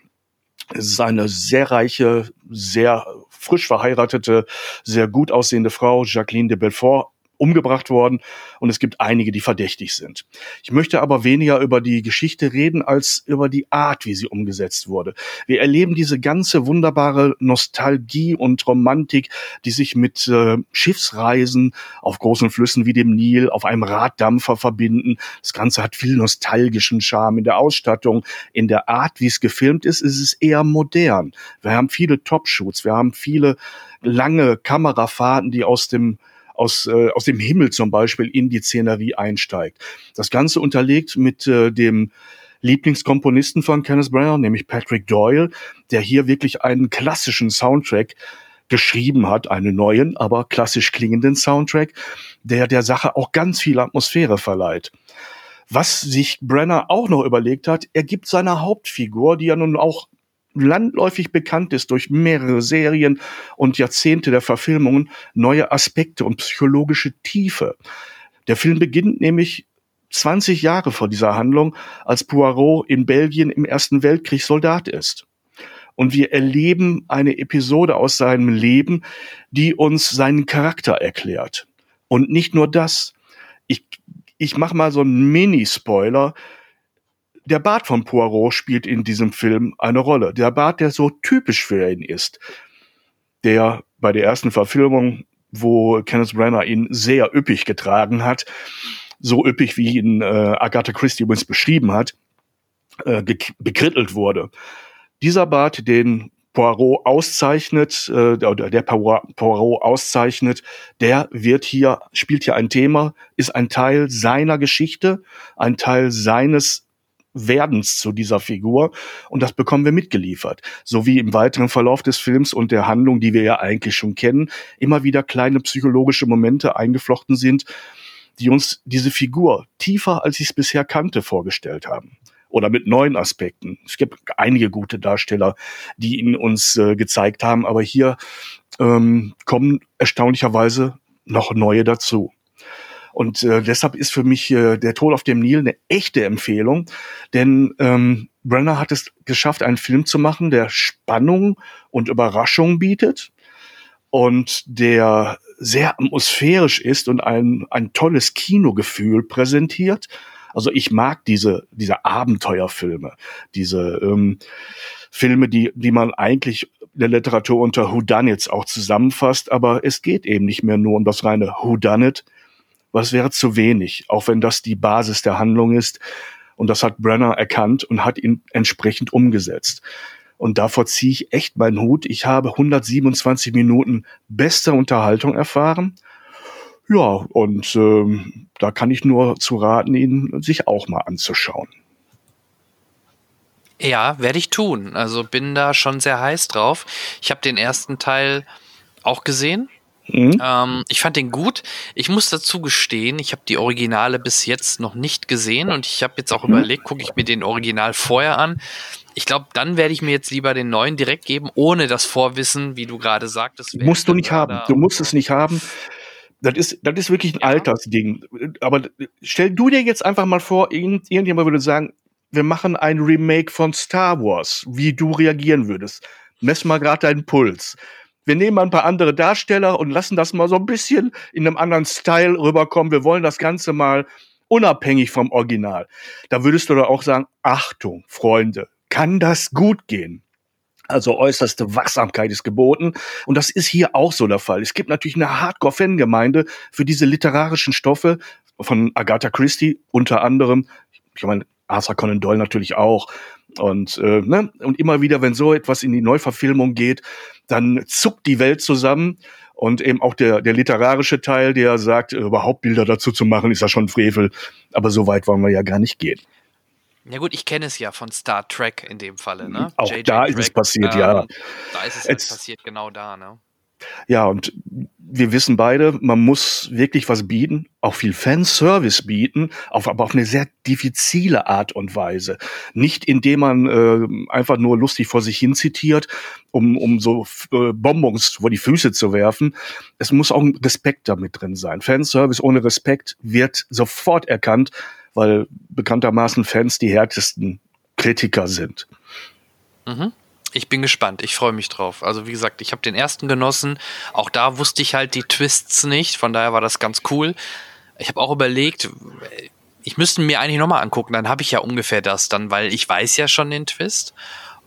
Es ist eine sehr reiche, sehr frisch verheiratete, sehr gut aussehende Frau, Jacqueline de Belfort, umgebracht worden und es gibt einige, die verdächtig sind. Ich möchte aber weniger über die Geschichte reden, als über die Art, wie sie umgesetzt wurde. Wir erleben diese ganze wunderbare Nostalgie und Romantik, die sich mit äh, Schiffsreisen auf großen Flüssen wie dem Nil, auf einem Raddampfer verbinden. Das Ganze hat viel nostalgischen Charme in der Ausstattung, in der Art, wie es gefilmt ist, ist es eher modern. Wir haben viele Top-Shoots, wir haben viele lange Kamerafahrten, die aus dem aus, äh, aus dem Himmel zum Beispiel in die Szenerie einsteigt. Das Ganze unterlegt mit äh, dem Lieblingskomponisten von Kenneth Branagh, nämlich Patrick Doyle, der hier wirklich einen klassischen Soundtrack geschrieben hat, einen neuen, aber klassisch klingenden Soundtrack, der der Sache auch ganz viel Atmosphäre verleiht. Was sich Brenner auch noch überlegt hat, er gibt seiner Hauptfigur, die ja nun auch landläufig bekannt ist durch mehrere Serien und Jahrzehnte der Verfilmungen, neue Aspekte und psychologische Tiefe. Der Film beginnt nämlich 20 Jahre vor dieser Handlung, als Poirot in Belgien im Ersten Weltkrieg Soldat ist. Und wir erleben eine Episode aus seinem Leben, die uns seinen Charakter erklärt. Und nicht nur das. Ich, ich mache mal so einen Mini-Spoiler der Bart von Poirot spielt in diesem Film eine Rolle. Der Bart, der so typisch für ihn ist. Der bei der ersten Verfilmung, wo Kenneth Branagh ihn sehr üppig getragen hat, so üppig wie ihn äh, Agatha Christie übrigens beschrieben hat, äh, bekrittelt wurde. Dieser Bart, den Poirot auszeichnet, äh, der Poirot auszeichnet, der wird hier, spielt hier ein Thema, ist ein Teil seiner Geschichte, ein Teil seines Werdens zu dieser Figur und das bekommen wir mitgeliefert. So wie im weiteren Verlauf des Films und der Handlung, die wir ja eigentlich schon kennen, immer wieder kleine psychologische Momente eingeflochten sind, die uns diese Figur tiefer, als ich es bisher kannte, vorgestellt haben. Oder mit neuen Aspekten. Es gibt einige gute Darsteller, die ihn uns äh, gezeigt haben, aber hier ähm, kommen erstaunlicherweise noch neue dazu. Und äh, deshalb ist für mich äh, der Tod auf dem Nil eine echte Empfehlung, denn ähm, Brenner hat es geschafft, einen Film zu machen, der Spannung und Überraschung bietet und der sehr atmosphärisch ist und ein, ein tolles Kinogefühl präsentiert. Also ich mag diese, diese Abenteuerfilme, diese ähm, Filme, die, die man eigentlich der Literatur unter Whodunits auch zusammenfasst, aber es geht eben nicht mehr nur um das reine Whodunit, was wäre zu wenig, auch wenn das die Basis der Handlung ist. Und das hat Brenner erkannt und hat ihn entsprechend umgesetzt. Und davor ziehe ich echt meinen Hut. Ich habe 127 Minuten beste Unterhaltung erfahren. Ja, und ähm, da kann ich nur zu raten, ihn sich auch mal anzuschauen. Ja, werde ich tun. Also bin da schon sehr heiß drauf. Ich habe den ersten Teil auch gesehen. Mhm. Ähm, ich fand den gut. Ich muss dazu gestehen, ich habe die Originale bis jetzt noch nicht gesehen und ich habe jetzt auch mhm. überlegt, gucke ich mir den Original vorher an. Ich glaube, dann werde ich mir jetzt lieber den neuen direkt geben, ohne das Vorwissen, wie du gerade sagtest. Musst du nicht haben. Du musst es nicht haben. Das ist, das ist wirklich ein ja. Altersding. Aber stell du dir jetzt einfach mal vor, irgendjemand würde sagen, wir machen ein Remake von Star Wars, wie du reagieren würdest. Mess mal gerade deinen Puls wir nehmen ein paar andere Darsteller und lassen das mal so ein bisschen in einem anderen Style rüberkommen. Wir wollen das Ganze mal unabhängig vom Original. Da würdest du doch auch sagen, Achtung, Freunde, kann das gut gehen? Also äußerste Wachsamkeit ist geboten. Und das ist hier auch so der Fall. Es gibt natürlich eine Hardcore-Fangemeinde für diese literarischen Stoffe von Agatha Christie unter anderem. Ich meine, Arthur Conan Doyle natürlich auch. Und, äh, ne? und immer wieder, wenn so etwas in die Neuverfilmung geht, dann zuckt die Welt zusammen Und eben auch der, der literarische Teil, der sagt, überhaupt Bilder dazu zu machen, ist ja schon Frevel. Aber so weit wollen wir ja gar nicht gehen. Ja gut, ich kenne es ja von Star Trek in dem Falle, ne? Auch J. da J. ist es passiert, ähm, ja. Da ist es jetzt passiert, genau da, ne? Ja, und wir wissen beide, man muss wirklich was bieten, auch viel Fanservice bieten, auf, aber auf eine sehr diffizile Art und Weise. Nicht indem man äh, einfach nur lustig vor sich hin zitiert, um, um so äh, Bonbons vor die Füße zu werfen. Es muss auch ein Respekt damit drin sein. Fanservice ohne Respekt wird sofort erkannt, weil bekanntermaßen Fans die härtesten Kritiker sind. Mhm. Ich bin gespannt. Ich freue mich drauf. Also wie gesagt, ich habe den ersten genossen. Auch da wusste ich halt die Twists nicht. Von daher war das ganz cool. Ich habe auch überlegt, ich müsste mir eigentlich nochmal angucken. Dann habe ich ja ungefähr das dann, weil ich weiß ja schon den Twist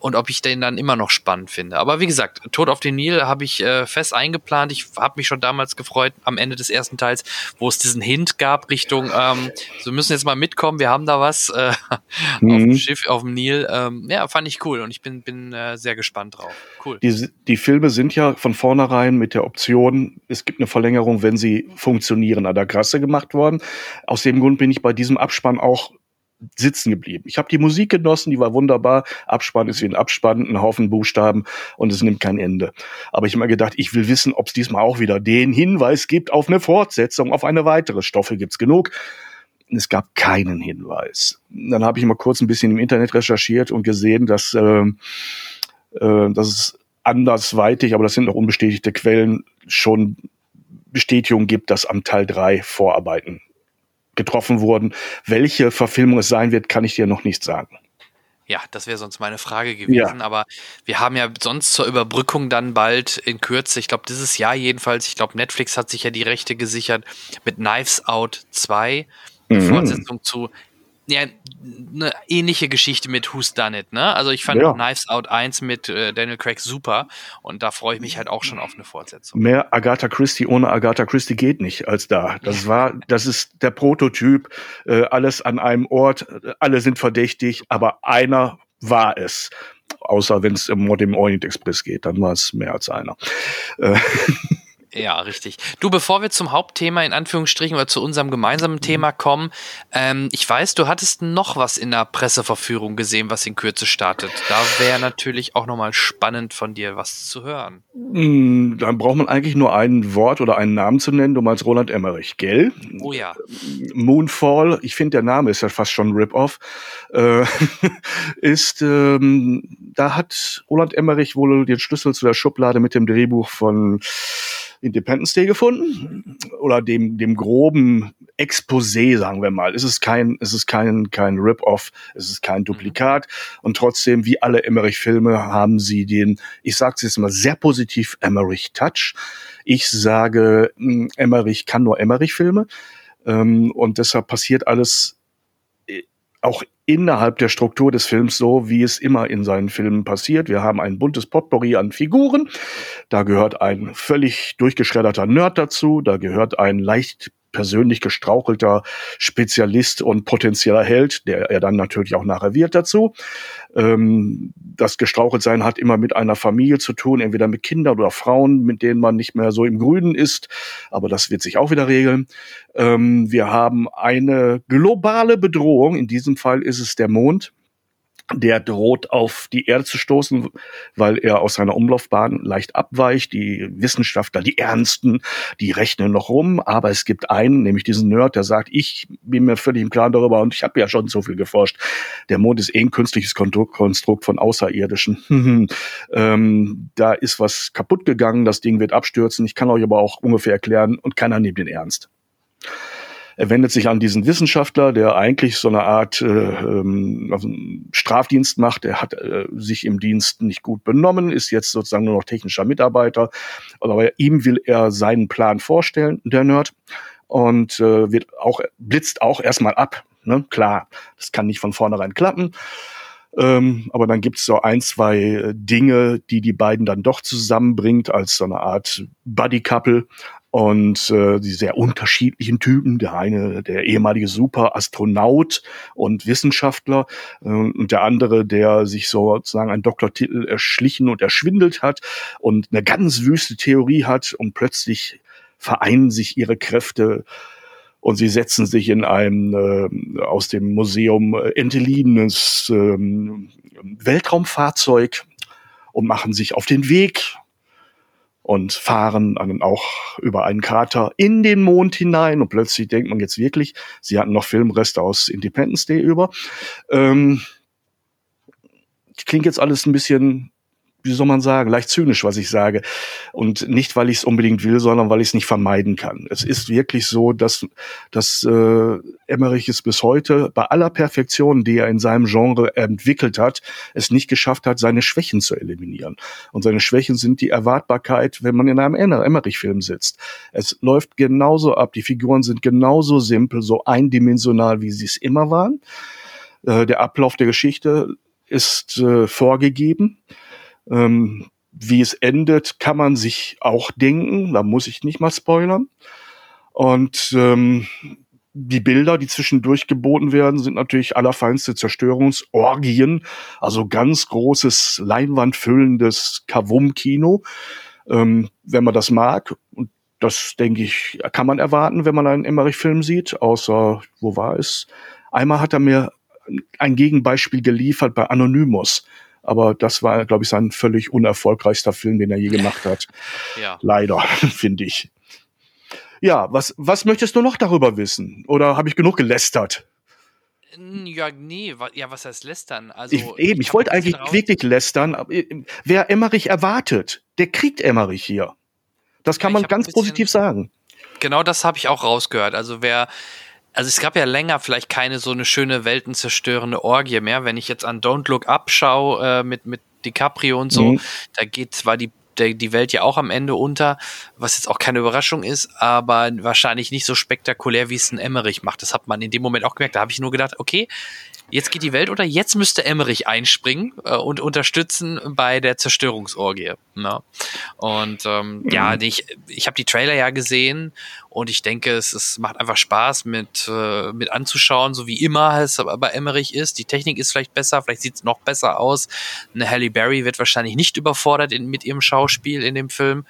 und ob ich den dann immer noch spannend finde. Aber wie gesagt, Tod auf den Nil habe ich äh, fest eingeplant. Ich habe mich schon damals gefreut am Ende des ersten Teils, wo es diesen Hint gab Richtung, ähm, so müssen jetzt mal mitkommen, wir haben da was äh, mhm. auf dem Schiff, auf dem Nil. Ähm, ja, fand ich cool und ich bin, bin äh, sehr gespannt drauf. Cool. Die, die Filme sind ja von vornherein mit der Option, es gibt eine Verlängerung, wenn sie funktionieren, an der Krasse gemacht worden. Aus dem Grund bin ich bei diesem Abspann auch sitzen geblieben. Ich habe die Musik genossen, die war wunderbar. Abspann ist wie ein Abspann, ein Haufen Buchstaben und es nimmt kein Ende. Aber ich habe mir gedacht, ich will wissen, ob es diesmal auch wieder den Hinweis gibt auf eine Fortsetzung, auf eine weitere. Stoffe gibt's genug. Es gab keinen Hinweis. Dann habe ich mal kurz ein bisschen im Internet recherchiert und gesehen, dass, äh, äh, dass es andersweitig, aber das sind noch unbestätigte Quellen, schon Bestätigung gibt, dass am Teil 3 Vorarbeiten getroffen wurden. Welche Verfilmung es sein wird, kann ich dir noch nicht sagen. Ja, das wäre sonst meine Frage gewesen. Ja. Aber wir haben ja sonst zur Überbrückung dann bald in Kürze, ich glaube dieses Jahr jedenfalls, ich glaube Netflix hat sich ja die Rechte gesichert mit Knives Out 2, mhm. Fortsetzung zu ja, eine ähnliche Geschichte mit Who's Done It, ne? Also ich fand ja. Knives Out 1 mit äh, Daniel Craig super und da freue ich mich halt auch schon auf eine Fortsetzung. Mehr Agatha Christie ohne Agatha Christie geht nicht als da. Das war, das ist der Prototyp, äh, alles an einem Ort, alle sind verdächtig, aber einer war es. Außer wenn es um den Orient Express geht, dann war es mehr als einer. Äh, Ja, richtig. Du, bevor wir zum Hauptthema in Anführungsstrichen oder zu unserem gemeinsamen Thema kommen, ähm, ich weiß, du hattest noch was in der Presseverführung gesehen, was in Kürze startet. Da wäre natürlich auch nochmal spannend von dir was zu hören. Hm, dann braucht man eigentlich nur ein Wort oder einen Namen zu nennen. Du meinst Roland Emmerich, gell? Oh ja. Moonfall, ich finde, der Name ist ja fast schon Rip-Off, äh, ist, ähm, da hat Roland Emmerich wohl den Schlüssel zu der Schublade mit dem Drehbuch von Independence Day gefunden oder dem dem groben Exposé, sagen wir mal. Es ist kein es ist kein kein Rip-off, es ist kein Duplikat und trotzdem wie alle Emmerich Filme haben sie den ich sage es jetzt mal sehr positiv Emmerich Touch. Ich sage hm, Emmerich kann nur Emmerich Filme ähm, und deshalb passiert alles auch innerhalb der Struktur des Films so, wie es immer in seinen Filmen passiert. Wir haben ein buntes Potpourri an Figuren. Da gehört ein völlig durchgeschredderter Nerd dazu. Da gehört ein leicht persönlich gestrauchelter Spezialist und potenzieller Held, der er dann natürlich auch nachher wird dazu. Ähm, das Gestraucheltsein hat immer mit einer Familie zu tun, entweder mit Kindern oder Frauen, mit denen man nicht mehr so im Grünen ist, aber das wird sich auch wieder regeln. Ähm, wir haben eine globale Bedrohung, in diesem Fall ist es der Mond der droht auf die Erde zu stoßen, weil er aus seiner Umlaufbahn leicht abweicht. Die Wissenschaftler, die Ernsten, die rechnen noch rum, aber es gibt einen, nämlich diesen Nerd, der sagt, ich bin mir völlig im Klaren darüber und ich habe ja schon so viel geforscht. Der Mond ist eh ein künstliches Konstrukt von Außerirdischen. ähm, da ist was kaputt gegangen, das Ding wird abstürzen. Ich kann euch aber auch ungefähr erklären und keiner nimmt den ernst. Er wendet sich an diesen Wissenschaftler, der eigentlich so eine Art äh, ähm, Strafdienst macht. Er hat äh, sich im Dienst nicht gut benommen, ist jetzt sozusagen nur noch technischer Mitarbeiter. Aber ihm will er seinen Plan vorstellen, der Nerd, und äh, wird auch blitzt auch erstmal ab. Ne? Klar, das kann nicht von vornherein klappen. Ähm, aber dann gibt es so ein, zwei äh, Dinge, die die beiden dann doch zusammenbringt als so eine Art Buddy-Couple und äh, die sehr unterschiedlichen Typen. Der eine, der ehemalige Superastronaut und Wissenschaftler äh, und der andere, der sich sozusagen einen Doktortitel erschlichen und erschwindelt hat und eine ganz wüste Theorie hat und plötzlich vereinen sich ihre Kräfte und sie setzen sich in einem äh, aus dem Museum enteliehenes äh, Weltraumfahrzeug und machen sich auf den Weg und fahren dann auch über einen Krater in den Mond hinein und plötzlich denkt man jetzt wirklich, sie hatten noch Filmreste aus Independence Day über. Ähm, klingt jetzt alles ein bisschen wie soll man sagen, leicht zynisch, was ich sage. Und nicht, weil ich es unbedingt will, sondern weil ich es nicht vermeiden kann. Es ist wirklich so, dass, dass äh, Emmerich es bis heute bei aller Perfektion, die er in seinem Genre entwickelt hat, es nicht geschafft hat, seine Schwächen zu eliminieren. Und seine Schwächen sind die Erwartbarkeit, wenn man in einem Emmerich-Film sitzt. Es läuft genauso ab, die Figuren sind genauso simpel, so eindimensional, wie sie es immer waren. Äh, der Ablauf der Geschichte ist äh, vorgegeben. Ähm, wie es endet, kann man sich auch denken. Da muss ich nicht mal spoilern. Und ähm, die Bilder, die zwischendurch geboten werden, sind natürlich allerfeinste Zerstörungsorgien. Also ganz großes, leinwandfüllendes Kavum-Kino. Ähm, wenn man das mag, und das denke ich, kann man erwarten, wenn man einen Emmerich-Film sieht, außer, wo war es? Einmal hat er mir ein Gegenbeispiel geliefert bei Anonymous aber das war, glaube ich, sein völlig unerfolgreichster Film, den er je gemacht hat. ja. Leider, finde ich. Ja, was, was möchtest du noch darüber wissen? Oder habe ich genug gelästert? Ja, nee, ja, was heißt lästern? Also, ich, eben, ich, ich wollte eigentlich wirklich lästern. Äh, wer Emmerich erwartet, der kriegt Emmerich hier. Das kann ja, man ganz positiv sagen. Genau das habe ich auch rausgehört. Also wer also es gab ja länger vielleicht keine so eine schöne weltenzerstörende Orgie mehr. Wenn ich jetzt an Don't Look Up schaue äh, mit, mit DiCaprio und so, mhm. da geht zwar die, der, die Welt ja auch am Ende unter, was jetzt auch keine Überraschung ist, aber wahrscheinlich nicht so spektakulär, wie es ein Emmerich macht. Das hat man in dem Moment auch gemerkt. Da habe ich nur gedacht, okay, jetzt geht die Welt unter, jetzt müsste Emmerich einspringen äh, und unterstützen bei der Zerstörungsorgie. Ne? Und ähm, mhm. ja, ich, ich habe die Trailer ja gesehen und ich denke, es, es macht einfach Spaß mit, äh, mit anzuschauen, so wie immer es bei Emmerich ist. Die Technik ist vielleicht besser, vielleicht sieht es noch besser aus. Eine Halle Berry wird wahrscheinlich nicht überfordert in, mit ihrem Schauspiel in dem Film.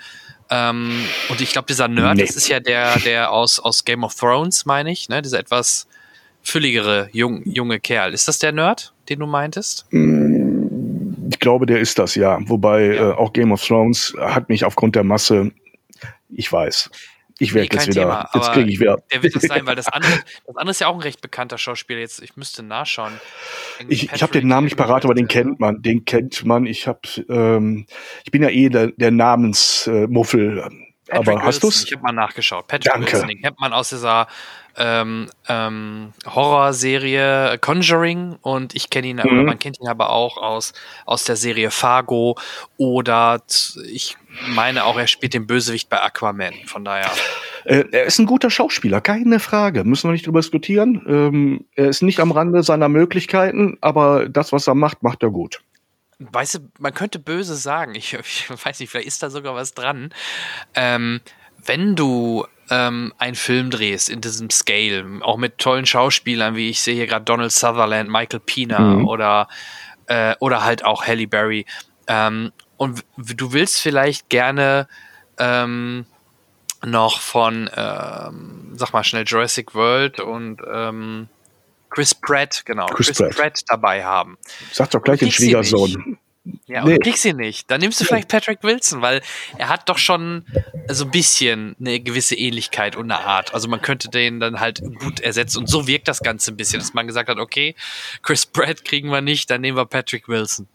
Ähm, und ich glaube, dieser Nerd, nee. das ist ja der, der aus, aus Game of Thrones, meine ich, ne? Dieser etwas fülligere jung, junge Kerl. Ist das der Nerd, den du meintest? Mm, ich glaube, der ist das, ja. Wobei ja. Äh, auch Game of Thrones hat mich aufgrund der Masse, ich weiß. Ich werde nee, jetzt wieder, Thema, jetzt kriege ich wieder. Der wird es sein, weil das andere, das andere ist ja auch ein recht bekannter Schauspieler. Jetzt, ich müsste nachschauen. Ich, ich habe den Namen nicht parat, aber den kennt man. Den kennt man. Ich habe, ähm, ich bin ja eh der, der Namensmuffel. Äh, aber hast du's? Ich habe mal nachgeschaut. Patrick Danke. Wilson, den kennt man aus dieser ähm, ähm, Horrorserie Conjuring und ich kenne ihn, mhm. man kennt ihn aber auch aus, aus der Serie Fargo oder ich meine auch, er spielt den Bösewicht bei Aquaman, von daher. Äh, er ist ein guter Schauspieler, keine Frage, müssen wir nicht drüber diskutieren. Ähm, er ist nicht am Rande seiner Möglichkeiten, aber das, was er macht, macht er gut. Weißt du, man könnte böse sagen, ich, ich weiß nicht, vielleicht ist da sogar was dran. Ähm, wenn du ähm, einen Film drehst in diesem Scale, auch mit tollen Schauspielern, wie ich sehe hier gerade Donald Sutherland, Michael Pina mhm. oder, äh, oder halt auch Halle Berry. Ähm, und du willst vielleicht gerne ähm, noch von, ähm, sag mal schnell, Jurassic World und ähm, Chris Pratt, genau, Chris, Chris Pratt. Pratt. dabei haben. Sag doch gleich den Schwiegersohn. Ja, nee. und kriegst ihn nicht. Dann nimmst du vielleicht Patrick Wilson, weil er hat doch schon so ein bisschen eine gewisse Ähnlichkeit und eine Art. Also man könnte den dann halt gut ersetzen. Und so wirkt das Ganze ein bisschen, dass man gesagt hat, okay, Chris Pratt kriegen wir nicht, dann nehmen wir Patrick Wilson.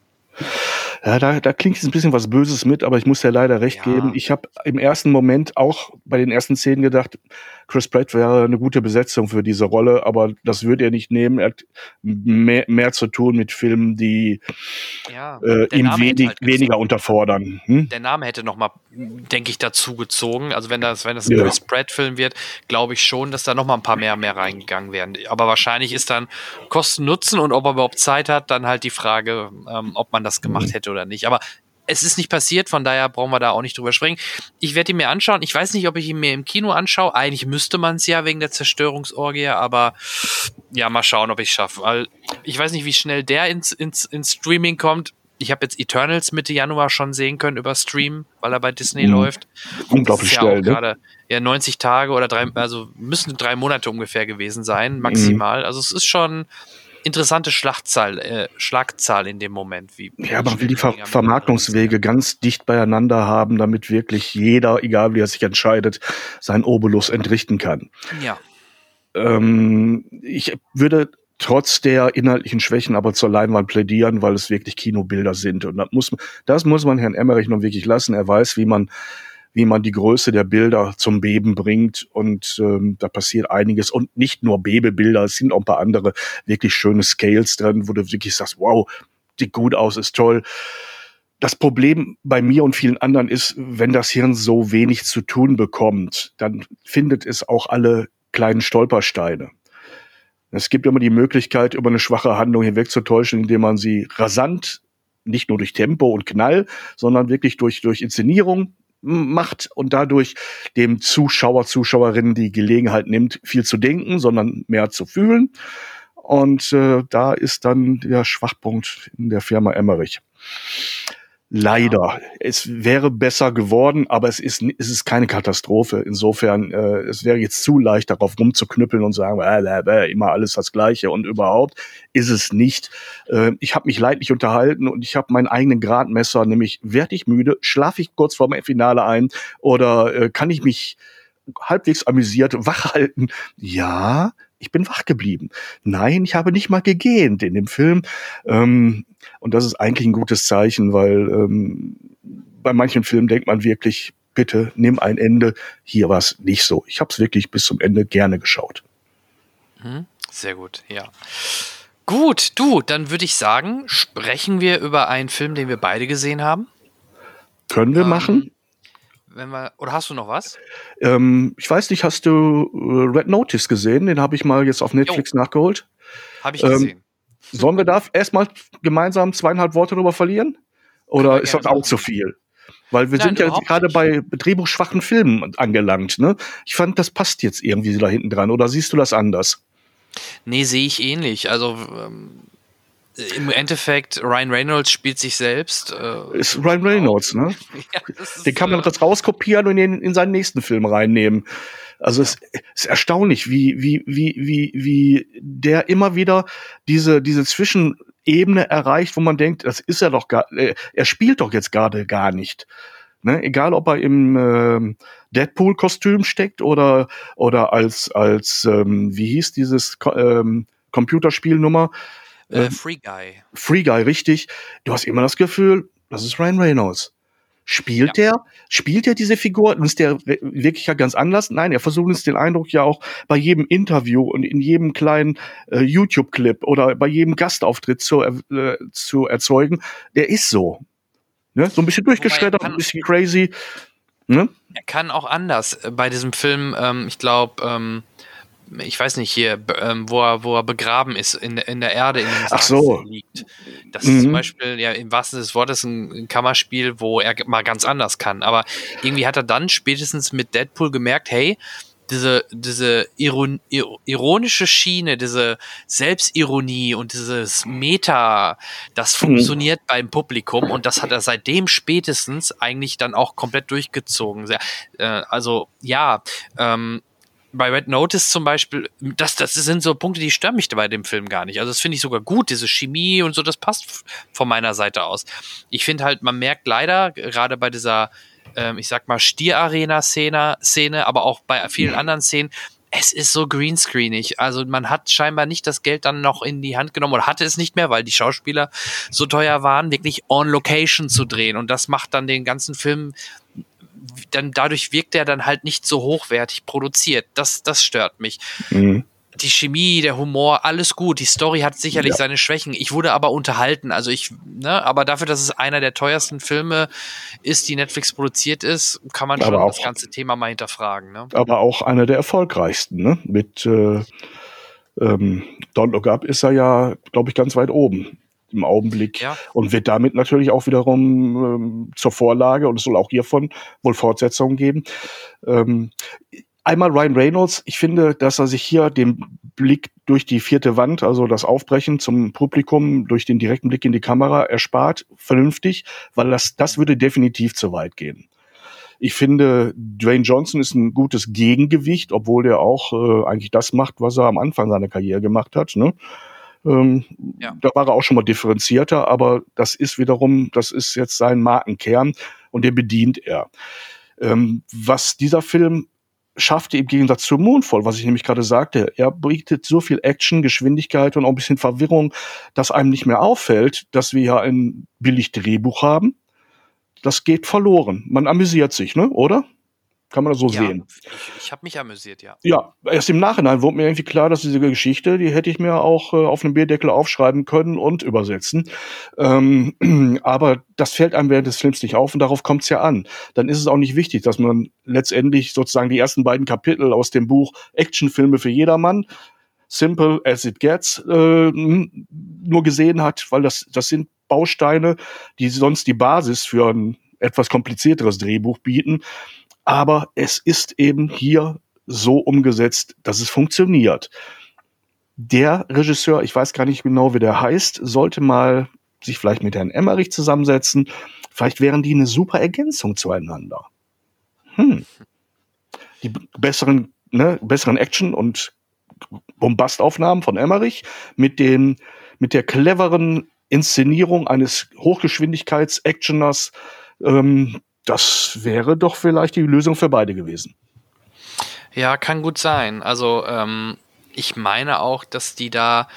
Ja, da, da klingt jetzt ein bisschen was Böses mit, aber ich muss dir leider recht ja. geben. Ich habe im ersten Moment auch bei den ersten Szenen gedacht, Chris Pratt wäre eine gute Besetzung für diese Rolle, aber das würde er nicht nehmen. Er hat mehr, mehr zu tun mit Filmen, die ja, äh, ihn wenig, halt weniger unterfordern. Hm? Der Name hätte nochmal, denke ich, dazu gezogen. Also wenn das, wenn das ein Ja. Chris Pratt-Film wird, glaube ich schon, dass da nochmal ein paar mehr mehr reingegangen werden. Aber wahrscheinlich ist dann Kosten-Nutzen und ob er überhaupt Zeit hat, dann halt die Frage, ähm, ob man das Mhm. gemacht hätte oder nicht. Aber es ist nicht passiert, von daher brauchen wir da auch nicht drüber sprechen. Ich werde ihn mir anschauen. Ich weiß nicht, ob ich ihn mir im Kino anschaue. Eigentlich müsste man es ja wegen der Zerstörungsorgie, aber ja, mal schauen, ob ich es schaffe. Ich weiß nicht, wie schnell der ins, ins, ins Streaming kommt. Ich habe jetzt Eternals Mitte Januar schon sehen können über Stream, weil er bei Disney Mhm. läuft. Unglaublich ja schnell, auch ne? gerade ja 90 Tage oder drei, also müssen drei Monate ungefähr gewesen sein, maximal. Also es ist schon interessante Schlachtzahl, äh, Schlagzahl in dem Moment. Wie Ja, man will die Ver Vermarktungswege ganz dicht beieinander haben, damit wirklich jeder, egal wie er sich entscheidet, seinen Obolus entrichten kann. Ja, Ähm, ich würde trotz der inhaltlichen Schwächen aber zur Leinwand plädieren, weil es wirklich Kinobilder sind. Und das muss, das muss man Herrn Emmerich nun wirklich lassen. Er weiß, wie man, wie man die Größe der Bilder zum Beben bringt. Und ähm, da passiert einiges. Und nicht nur Bebebilder, es sind auch ein paar andere wirklich schöne Scales drin, wo du wirklich sagst, wow, sieht gut aus, ist toll. Das Problem bei mir und vielen anderen ist, wenn das Hirn so wenig zu tun bekommt, dann findet es auch alle kleinen Stolpersteine. Es gibt immer die Möglichkeit, über eine schwache Handlung hinwegzutäuschen, indem man sie rasant, nicht nur durch Tempo und Knall, sondern wirklich durch, durch Inszenierung macht und dadurch dem Zuschauer, Zuschauerinnen die Gelegenheit nimmt, viel zu denken, sondern mehr zu fühlen. Und äh, da ist dann der Schwachpunkt in der Firma Emmerich. Leider. Es wäre besser geworden, aber es ist, es ist keine Katastrophe. Insofern, äh, es wäre jetzt zu leicht, darauf rumzuknüppeln und sagen, äh, äh, immer alles das Gleiche und überhaupt ist es nicht. Äh, ich habe mich leidlich unterhalten und ich habe meinen eigenen Gradmesser, nämlich werde ich müde, schlafe ich kurz vor dem Finale ein oder äh, kann ich mich halbwegs amüsiert wach halten? Ja, ich bin wach geblieben. Nein, ich habe nicht mal gegähnt in dem Film. Ähm, und das ist eigentlich ein gutes Zeichen, weil ähm, bei manchen Filmen denkt man wirklich, bitte nimm ein Ende. Hier war es nicht so. Ich habe es wirklich bis zum Ende gerne geschaut. Mhm. Sehr gut, ja. Gut, du, dann würde ich sagen, sprechen wir über einen Film, den wir beide gesehen haben. Können wir Ähm, machen? Wenn wir, oder hast du noch was? Ähm, ich weiß nicht, hast du äh, Red Notice gesehen? Den habe ich mal jetzt auf Netflix nachgeholt. Habe ich Ähm, gesehen. Sollen wir da erstmal gemeinsam zweieinhalb Worte drüber verlieren? Oder ist das auch zu viel? Weil wir Nein, sind ja gerade bei drehbuchschwachen Filmen angelangt. Ne? Ich fand, das passt jetzt irgendwie da hinten dran. Oder siehst du das anders? Nee, sehe ich ähnlich. Also ähm, im Endeffekt, Ryan Reynolds spielt sich selbst. Äh, Ist Ryan Reynolds, ne? ja, Den kann man äh, das rauskopieren und in, in seinen nächsten Film reinnehmen. Also es ist erstaunlich, wie, wie, wie, wie, wie der immer wieder diese, diese Zwischenebene erreicht, wo man denkt, das ist er doch gar, äh, er spielt doch jetzt gerade gar nicht. Ne? Egal, ob er im ähm, Deadpool-Kostüm steckt oder, oder als, als ähm, wie hieß dieses Ko ähm, Computerspielnummer, äh, Free Guy. Free Guy, richtig. Du hast immer das Gefühl, das ist Ryan Reynolds. Spielt der? Spielt er diese Figur? Und ist der wirklich ja ganz anders? Nein, er versucht uns den Eindruck ja auch bei jedem Interview und in jedem kleinen äh, YouTube-Clip oder bei jedem Gastauftritt zu, er- äh, zu erzeugen. Der ist so. Ne? So ein bisschen kann- ein bisschen crazy. Ne? Er kann auch anders. Äh, Bei diesem Film, ähm, ich glaube, ähm, ich weiß nicht hier, ähm, wo, er, wo er begraben ist, in, in der Erde, in dem Ach Sarg so. liegt. Das Mhm. ist zum Beispiel, ja, im wahrsten Sinne des Wortes ein, ein Kammerspiel, wo er mal ganz anders kann. Aber irgendwie hat er dann spätestens mit Deadpool gemerkt, hey, diese, diese Iron, ir- ironische Schiene, diese Selbstironie und dieses Meta, das Mhm. funktioniert beim Publikum und das hat er seitdem spätestens eigentlich dann auch komplett durchgezogen. Äh, also ja, ähm, bei Red Notice zum Beispiel, das, das sind so Punkte, die stören mich bei dem Film gar nicht. Also das finde ich sogar gut, diese Chemie und so, das passt von meiner Seite aus. Ich finde halt, man merkt leider, gerade bei dieser, ähm, ich sag mal, Stierarena-Szene, Szene, aber auch bei vielen anderen Szenen, es ist so greenscreenig. Also man hat scheinbar nicht das Geld dann noch in die Hand genommen oder hatte es nicht mehr, weil die Schauspieler so teuer waren, wirklich on location zu drehen. Und das macht dann den ganzen Film dann dadurch wirkt er dann halt nicht so hochwertig produziert. Das, das stört mich. Mhm. die Chemie, der Humor, alles gut. Die Story hat sicherlich ja. seine Schwächen. Ich wurde aber unterhalten. Also ich, ne, aber dafür, dass es einer der teuersten Filme ist, die Netflix produziert ist, kann man schon auch, das ganze Thema mal hinterfragen. Ne? Aber auch einer der erfolgreichsten, ne? Mit äh, ähm, Don't Look Up ist er ja, glaube ich, ganz weit oben im Augenblick ja. und wird damit natürlich auch wiederum ähm, zur Vorlage und es soll auch hiervon wohl Fortsetzungen geben. Ähm, einmal Ryan Reynolds, ich finde, dass er sich hier den Blick durch die vierte Wand, also das Aufbrechen zum Publikum durch den direkten Blick in die Kamera erspart, vernünftig, weil das, das würde definitiv zu weit gehen. Ich finde, Dwayne Johnson ist ein gutes Gegengewicht, obwohl der auch äh, eigentlich das macht, was er am Anfang seiner Karriere gemacht hat. Ne? Ähm, ja. Da war er auch schon mal differenzierter, aber das ist wiederum, das ist jetzt sein Markenkern und den bedient er. Ähm, was dieser Film schaffte im Gegensatz zu Moonfall, was ich nämlich gerade sagte, er bietet so viel Action, Geschwindigkeit und auch ein bisschen Verwirrung, dass einem nicht mehr auffällt, dass wir ja ein billig Drehbuch haben. Das geht verloren. Man amüsiert sich, ne, oder? Kann man das so ja, sehen? Ich, ich habe mich amüsiert, ja. Ja, erst im Nachhinein wurde mir irgendwie klar, dass diese Geschichte, die hätte ich mir auch äh, auf einem Bierdeckel aufschreiben können und übersetzen. Ähm, aber das fällt einem während des Films nicht auf und darauf kommt es ja an. Dann ist es auch nicht wichtig, dass man letztendlich sozusagen die ersten beiden Kapitel aus dem Buch Actionfilme für jedermann Simple as it gets äh, nur gesehen hat, weil das, das sind Bausteine, die sonst die Basis für ein etwas komplizierteres Drehbuch bieten aber es ist eben hier so umgesetzt, dass es funktioniert. Der Regisseur, ich weiß gar nicht genau, wie der heißt, sollte mal sich vielleicht mit Herrn Emmerich zusammensetzen. Vielleicht wären die eine super Ergänzung zueinander. Hm. Die besseren, ne, besseren Action- und Bombastaufnahmen von Emmerich mit den, mit der cleveren Inszenierung eines Hochgeschwindigkeits-Actioners, ähm, das wäre doch vielleicht die Lösung für beide gewesen. Ja, kann gut sein. Also ähm, ich meine auch, dass die da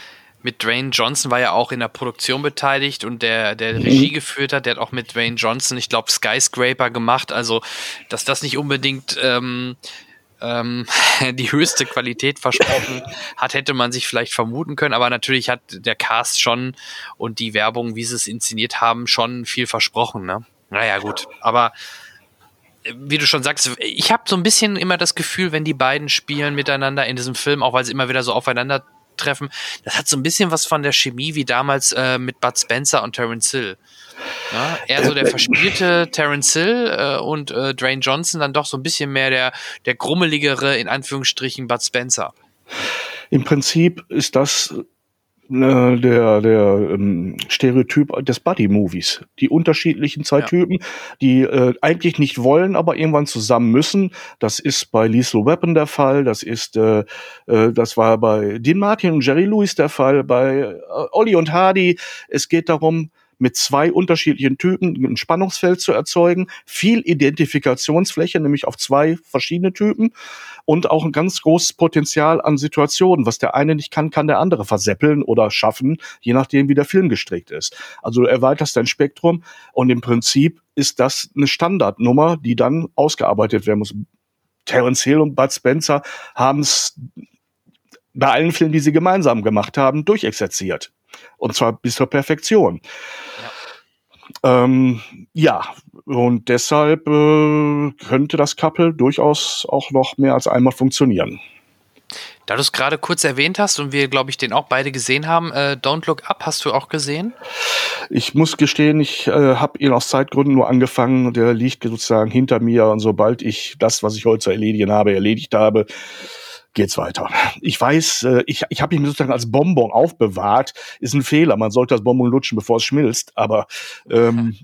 mit Dwayne Johnson war ja auch in der Produktion beteiligt und der, der mhm. Regie geführt hat, der hat auch mit Dwayne Johnson, ich glaube, Skyscraper gemacht. Also, dass das nicht unbedingt ähm, ähm, die höchste Qualität versprochen hat, hätte man sich vielleicht vermuten können. Aber natürlich hat der Cast schon und die Werbung, wie sie es inszeniert haben, schon viel versprochen. Ne? Naja, gut. Aber äh, wie du schon sagst, ich habe so ein bisschen immer das Gefühl, wenn die beiden spielen miteinander in diesem Film, auch weil sie immer wieder so aufeinander treffen, das hat so ein bisschen was von der Chemie wie damals äh, mit Bud Spencer und Terence Hill. Ja, eher so der verspielte Terence Hill äh, und äh, Dwayne Johnson dann doch so ein bisschen mehr der, der grummeligere, in Anführungsstrichen, Bud Spencer. Im Prinzip ist das äh, der, der ähm, Stereotyp des Buddy-Movies. Die unterschiedlichen zwei ja. Typen, die äh, eigentlich nicht wollen, aber irgendwann zusammen müssen. Das ist bei Lethal Weapon der Fall, das ist, äh, äh, das war bei Dean Martin und Jerry Lewis der Fall, bei äh, Olli und Hardy. Es geht darum, mit zwei unterschiedlichen Typen ein Spannungsfeld zu erzeugen, viel Identifikationsfläche, nämlich auf zwei verschiedene Typen und auch ein ganz großes Potenzial an Situationen. Was der eine nicht kann, kann der andere verseppeln oder schaffen, je nachdem, wie der Film gestrickt ist. Also du erweiterst dein Spektrum und im Prinzip ist das eine Standardnummer, die dann ausgearbeitet werden muss. Terence Hill und Bud Spencer haben es bei allen Filmen, die sie gemeinsam gemacht haben, durchexerziert. Und zwar bis zur Perfektion. Ja, ähm, ja. und deshalb äh, könnte das Couple durchaus auch noch mehr als einmal funktionieren. Da du es gerade kurz erwähnt hast und wir, glaube ich, den auch beide gesehen haben, äh, Don't Look Up hast du auch gesehen? Ich muss gestehen, ich äh, habe ihn aus Zeitgründen nur angefangen. Der liegt sozusagen hinter mir und sobald ich das, was ich heute zu erledigen habe, erledigt habe, geht's weiter. Ich weiß, äh, ich, ich habe ihn sozusagen als Bonbon aufbewahrt. Ist ein Fehler. Man sollte das Bonbon lutschen, bevor es schmilzt. Aber ähm,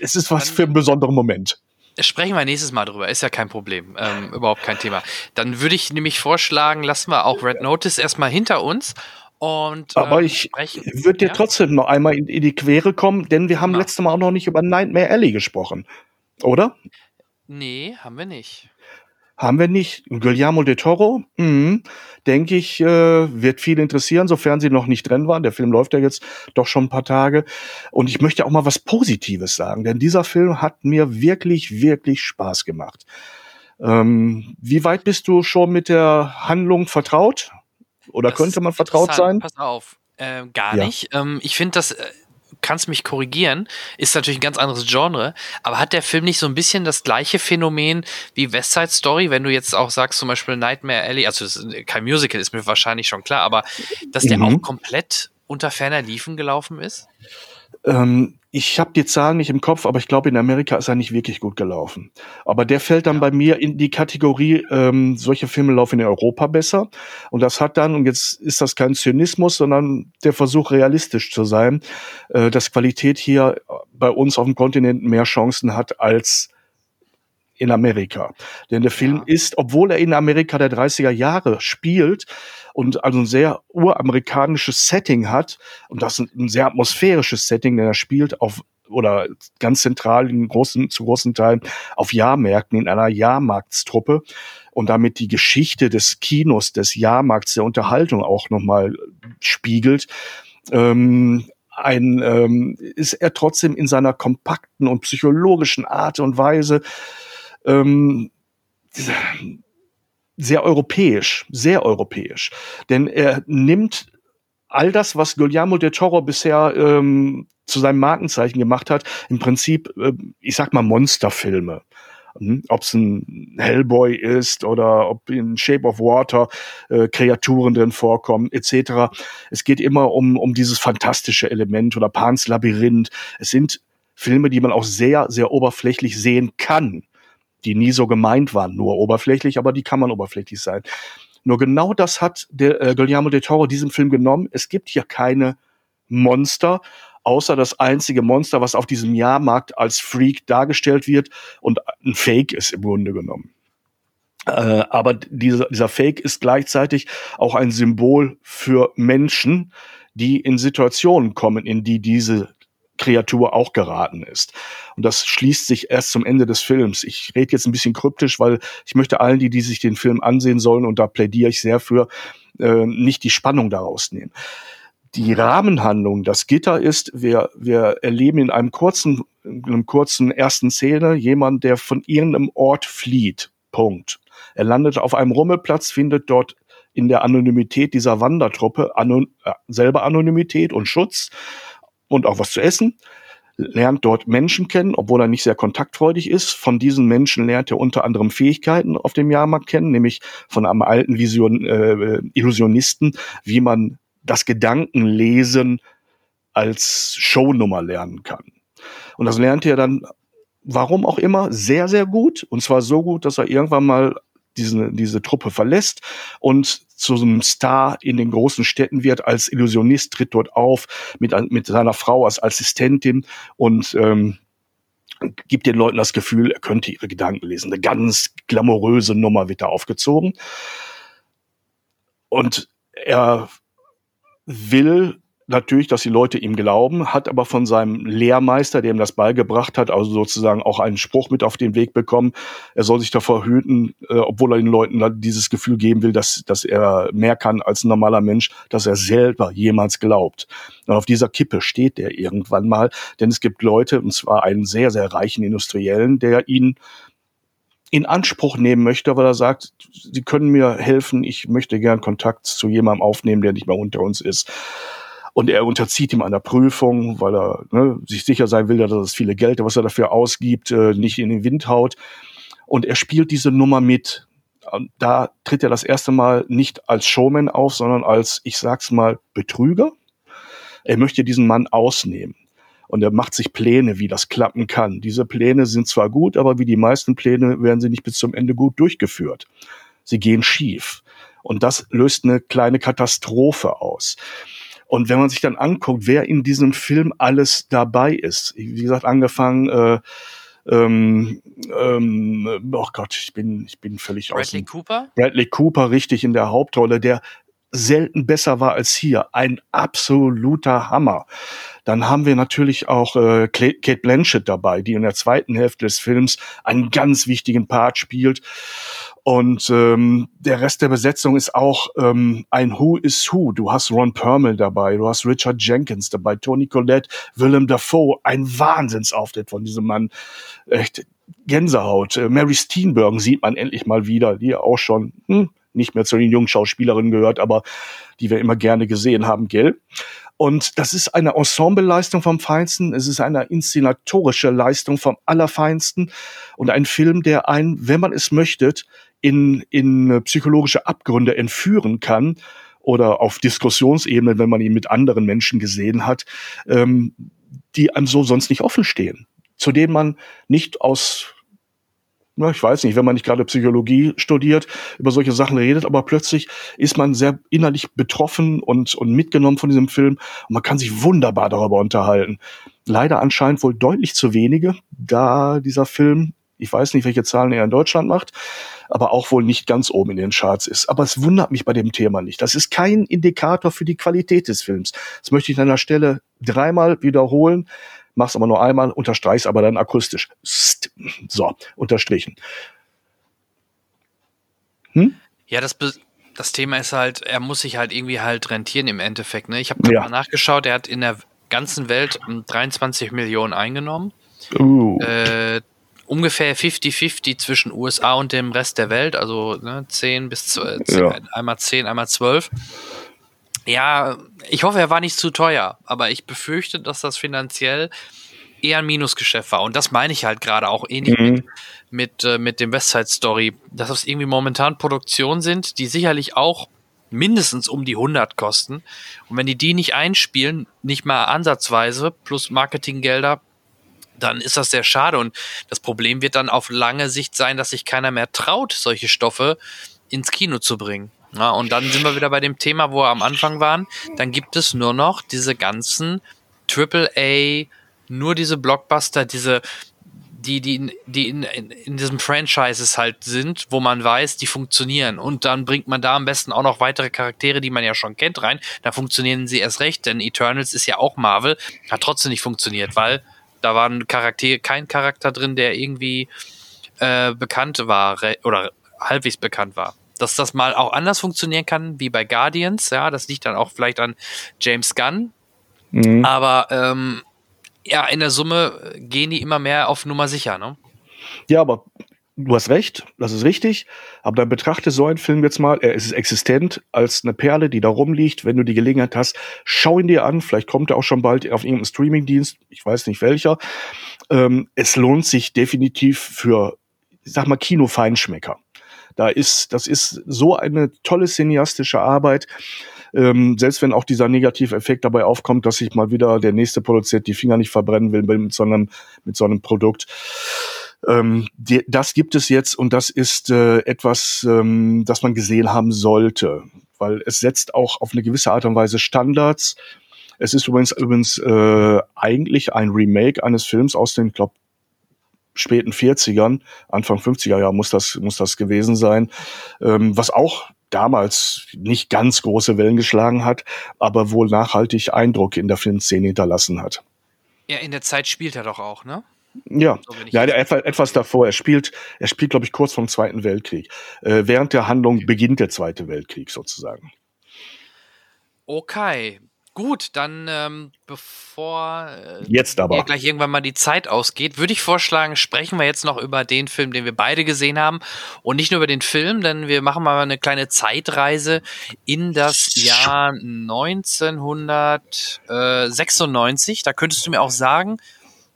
es ist was für einen besonderen Moment. Sprechen wir nächstes Mal drüber, ist ja kein Problem, ähm, überhaupt kein Thema. Dann würde ich nämlich vorschlagen, lassen wir auch Red Notice erstmal hinter uns und, Aber ähm, ich würde dir ja? trotzdem noch einmal in, in, die Quere kommen, denn wir haben ja. letztes Mal auch noch nicht über Nightmare Alley gesprochen, oder? Nee, haben wir nicht. Haben wir nicht. Guillermo de Toro, mhm, denke ich, äh, wird viel interessieren, sofern sie noch nicht drin waren. Der Film läuft ja jetzt doch schon ein paar Tage. Und ich möchte auch mal was Positives sagen, denn dieser Film hat mir wirklich, wirklich Spaß gemacht. Ähm, wie weit bist du schon mit der Handlung vertraut? Oder Das könnte man vertraut sein? Pass auf. Äh, gar Ja. nicht. Ähm, ich finde, das äh, kannst mich korrigieren. Ist natürlich ein ganz anderes Genre. Aber hat der Film nicht so ein bisschen das gleiche Phänomen wie West Side Story? Wenn du jetzt auch sagst, zum Beispiel Nightmare Alley, also ist kein Musical, ist mir wahrscheinlich schon klar, aber dass der Mhm. auch komplett unter ferner Liefen gelaufen ist? Ähm, ich habe die Zahlen nicht im Kopf, aber ich glaube, in Amerika ist er nicht wirklich gut gelaufen. Aber der fällt dann Ja. bei mir in die Kategorie, ähm, solche Filme laufen in Europa besser. Und das hat dann, und jetzt ist das kein Zynismus, sondern der Versuch, realistisch zu sein, äh, dass Qualität hier bei uns auf dem Kontinent mehr Chancen hat als in Amerika. Denn der Film Ja. ist, obwohl er in Amerika der 30er Jahre spielt und also ein sehr uramerikanisches Setting hat, und das ist ein sehr atmosphärisches Setting, denn er spielt auf oder ganz zentral in großen, zu großen Teilen auf Jahrmärkten in einer Jahrmarktstruppe und damit die Geschichte des Kinos, des Jahrmarkts, der Unterhaltung auch nochmal spiegelt. Ähm, ein, ähm, ist er trotzdem in seiner kompakten und psychologischen Art und Weise ähm, sehr europäisch, sehr europäisch. Denn er nimmt all das, was Guillermo del Toro bisher ähm, zu seinem Markenzeichen gemacht hat, im Prinzip, äh, ich sag mal, Monsterfilme. Hm, Ob es ein Hellboy ist oder ob in Shape of Water äh, Kreaturen drin vorkommen, etc. Es geht immer um, um dieses fantastische Element oder Pans Labyrinth. Es sind Filme, die man auch sehr, sehr oberflächlich sehen kann, die nie so gemeint waren, nur oberflächlich, aber die kann man oberflächlich sein. Nur genau das hat der äh, Guillermo del Toro diesem Film genommen. Es gibt hier keine Monster, außer das einzige Monster, was auf diesem Jahrmarkt als Freak dargestellt wird und ein Fake ist im Grunde genommen. Äh, aber dieser, dieser Fake ist gleichzeitig auch ein Symbol für Menschen, die in Situationen kommen, in die diese Kreatur auch geraten ist. Und das schließt sich erst zum Ende des Films. Ich rede jetzt ein bisschen kryptisch, weil ich möchte allen, die, die sich den Film ansehen sollen, und da plädiere ich sehr für, äh, nicht die Spannung daraus nehmen. Die Rahmenhandlung, das Gitter ist, wir, wir erleben in einem kurzen, in einem kurzen ersten Szene jemand, der von irgendeinem Ort flieht. Punkt. Er landet auf einem Rummelplatz, findet dort in der Anonymität dieser Wandertruppe anon äh, selber Anonymität und Schutz und auch was zu essen, lernt dort Menschen kennen, obwohl er nicht sehr kontaktfreudig ist. Von diesen Menschen lernt er unter anderem Fähigkeiten auf dem Jahrmarkt kennen, nämlich von einem alten Vision, äh, Illusionisten, wie man das Gedankenlesen als Shownummer lernen kann. Und das lernt er dann, warum auch immer, sehr, sehr gut. Und zwar so gut, dass er irgendwann mal diese, diese Truppe verlässt und zu einem Star in den großen Städten wird. Als Illusionist tritt dort auf mit, mit seiner Frau als Assistentin und ähm, gibt den Leuten das Gefühl, er könnte ihre Gedanken lesen. Eine ganz glamouröse Nummer wird da aufgezogen. Und er will natürlich, dass die Leute ihm glauben, hat aber von seinem Lehrmeister, der ihm das beigebracht hat, also sozusagen auch einen Spruch mit auf den Weg bekommen. Er soll sich davor hüten, äh, obwohl er den Leuten dieses Gefühl geben will, dass, dass er mehr kann als ein normaler Mensch, dass er selber jemals glaubt. Und auf dieser Kippe steht er irgendwann mal, denn es gibt Leute, und zwar einen sehr, sehr reichen Industriellen, der ihn in Anspruch nehmen möchte, weil er sagt, sie können mir helfen, ich möchte gern Kontakt zu jemandem aufnehmen, der nicht mehr unter uns ist. Und er unterzieht ihm einer Prüfung, weil er ne, sich sicher sein will, dass das viele Geld, was er dafür ausgibt, äh, nicht in den Wind haut. Und er spielt diese Nummer mit. Da tritt er das erste Mal nicht als Showman auf, sondern als, ich sag's mal, Betrüger. Er möchte diesen Mann ausnehmen. Und er macht sich Pläne, wie das klappen kann. Diese Pläne sind zwar gut, aber wie die meisten Pläne werden sie nicht bis zum Ende gut durchgeführt. Sie gehen schief. Und das löst eine kleine Katastrophe aus. Und wenn man sich dann anguckt, wer in diesem Film alles dabei ist, wie gesagt, angefangen, äh, ähm, ähm, oh Gott, ich bin, ich bin völlig aus. Bradley dem- Cooper? Bradley Cooper richtig in der Hauptrolle, der selten besser war als hier. Ein absoluter Hammer. Dann haben wir natürlich auch äh, Kate Blanchett dabei, die in der zweiten Hälfte des Films einen ganz wichtigen Part spielt. Und ähm, der Rest der Besetzung ist auch ähm, ein Who is Who. Du hast Ron Perlman dabei, du hast Richard Jenkins dabei, Tony Collette, Willem Dafoe. Ein Wahnsinnsauftritt von diesem Mann. Echt Gänsehaut. Äh, Mary Steenburgen sieht man endlich mal wieder, die auch schon hm, nicht mehr zu den jungen Schauspielerinnen gehört, aber die wir immer gerne gesehen haben, gell? Und das ist eine Ensembleleistung vom Feinsten. Es ist eine inszenatorische Leistung vom Allerfeinsten und ein Film, der einen, wenn man es möchte, in, in psychologische Abgründe entführen kann oder auf Diskussionsebene, wenn man ihn mit anderen Menschen gesehen hat, ähm, die einem so sonst nicht offen stehen, zu denen man nicht aus na, ich weiß nicht, wenn man nicht gerade Psychologie studiert, über solche Sachen redet, aber plötzlich ist man sehr innerlich betroffen und, und mitgenommen von diesem Film und man kann sich wunderbar darüber unterhalten. Leider anscheinend wohl deutlich zu wenige, da dieser Film, ich weiß nicht, welche Zahlen er in Deutschland macht, aber auch wohl nicht ganz oben in den Charts ist. Aber es wundert mich bei dem Thema nicht. Das ist kein Indikator für die Qualität des Films. Das möchte ich an der Stelle dreimal wiederholen mach's aber nur einmal, unterstreich's aber dann akustisch. So, unterstrichen. Hm? Ja, das, das Thema ist halt, er muss sich halt irgendwie halt rentieren im Endeffekt. Ne? Ich habe ja. mal nachgeschaut, er hat in der ganzen Welt 23 Millionen eingenommen. Uh. Äh, ungefähr 50-50 zwischen USA und dem Rest der Welt, also ne, 10 bis 12, ja. einmal 10, einmal 12. Ja, ich hoffe, er war nicht zu teuer, aber ich befürchte, dass das finanziell eher ein Minusgeschäft war. Und das meine ich halt gerade auch ähnlich mhm. mit, mit, äh, mit dem Westside Story, dass das irgendwie momentan Produktionen sind, die sicherlich auch mindestens um die 100 kosten. Und wenn die die nicht einspielen, nicht mal ansatzweise, plus Marketinggelder, dann ist das sehr schade. Und das Problem wird dann auf lange Sicht sein, dass sich keiner mehr traut, solche Stoffe ins Kino zu bringen. Ja, und dann sind wir wieder bei dem Thema, wo wir am Anfang waren. Dann gibt es nur noch diese ganzen AAA, nur diese Blockbuster, diese, die, die, die in, in, in diesem Franchises halt sind, wo man weiß, die funktionieren. Und dann bringt man da am besten auch noch weitere Charaktere, die man ja schon kennt, rein. Da funktionieren sie erst recht, denn Eternals ist ja auch Marvel, hat trotzdem nicht funktioniert, weil da war ein Charakter, kein Charakter drin, der irgendwie äh, bekannt war oder halbwegs bekannt war dass das mal auch anders funktionieren kann, wie bei Guardians. Ja, das liegt dann auch vielleicht an James Gunn. Mhm. Aber ähm, ja, in der Summe gehen die immer mehr auf Nummer sicher, ne? Ja, aber du hast recht, das ist richtig. Aber dann betrachte so einen Film jetzt mal, er ist existent als eine Perle, die da rumliegt. Wenn du die Gelegenheit hast, schau ihn dir an. Vielleicht kommt er auch schon bald auf irgendeinem Streamingdienst. Ich weiß nicht welcher. Ähm, es lohnt sich definitiv für, ich sag mal, Kinofeinschmecker. Da ist, das ist so eine tolle cineastische Arbeit. Ähm, selbst wenn auch dieser Negativeffekt dabei aufkommt, dass sich mal wieder der nächste Produzent die Finger nicht verbrennen will mit so einem, mit so einem Produkt. Ähm, die, das gibt es jetzt und das ist äh, etwas, ähm, das man gesehen haben sollte, weil es setzt auch auf eine gewisse Art und Weise Standards. Es ist übrigens übrigens äh, eigentlich ein Remake eines Films aus den, glaube späten 40ern, Anfang 50er Jahr muss das, muss das gewesen sein, ähm, was auch damals nicht ganz große Wellen geschlagen hat, aber wohl nachhaltig Eindruck in der Filmszene hinterlassen hat. Ja, in der Zeit spielt er doch auch, ne? Ja, so ja etwas, etwas davor. Er spielt, er spielt, glaube ich, kurz vom Zweiten Weltkrieg. Äh, während der Handlung beginnt der Zweite Weltkrieg sozusagen. Okay, Gut, dann ähm, bevor äh, jetzt aber gleich irgendwann mal die Zeit ausgeht, würde ich vorschlagen, sprechen wir jetzt noch über den Film, den wir beide gesehen haben und nicht nur über den Film, denn wir machen mal eine kleine Zeitreise in das Jahr 1996. Da könntest du mir auch sagen,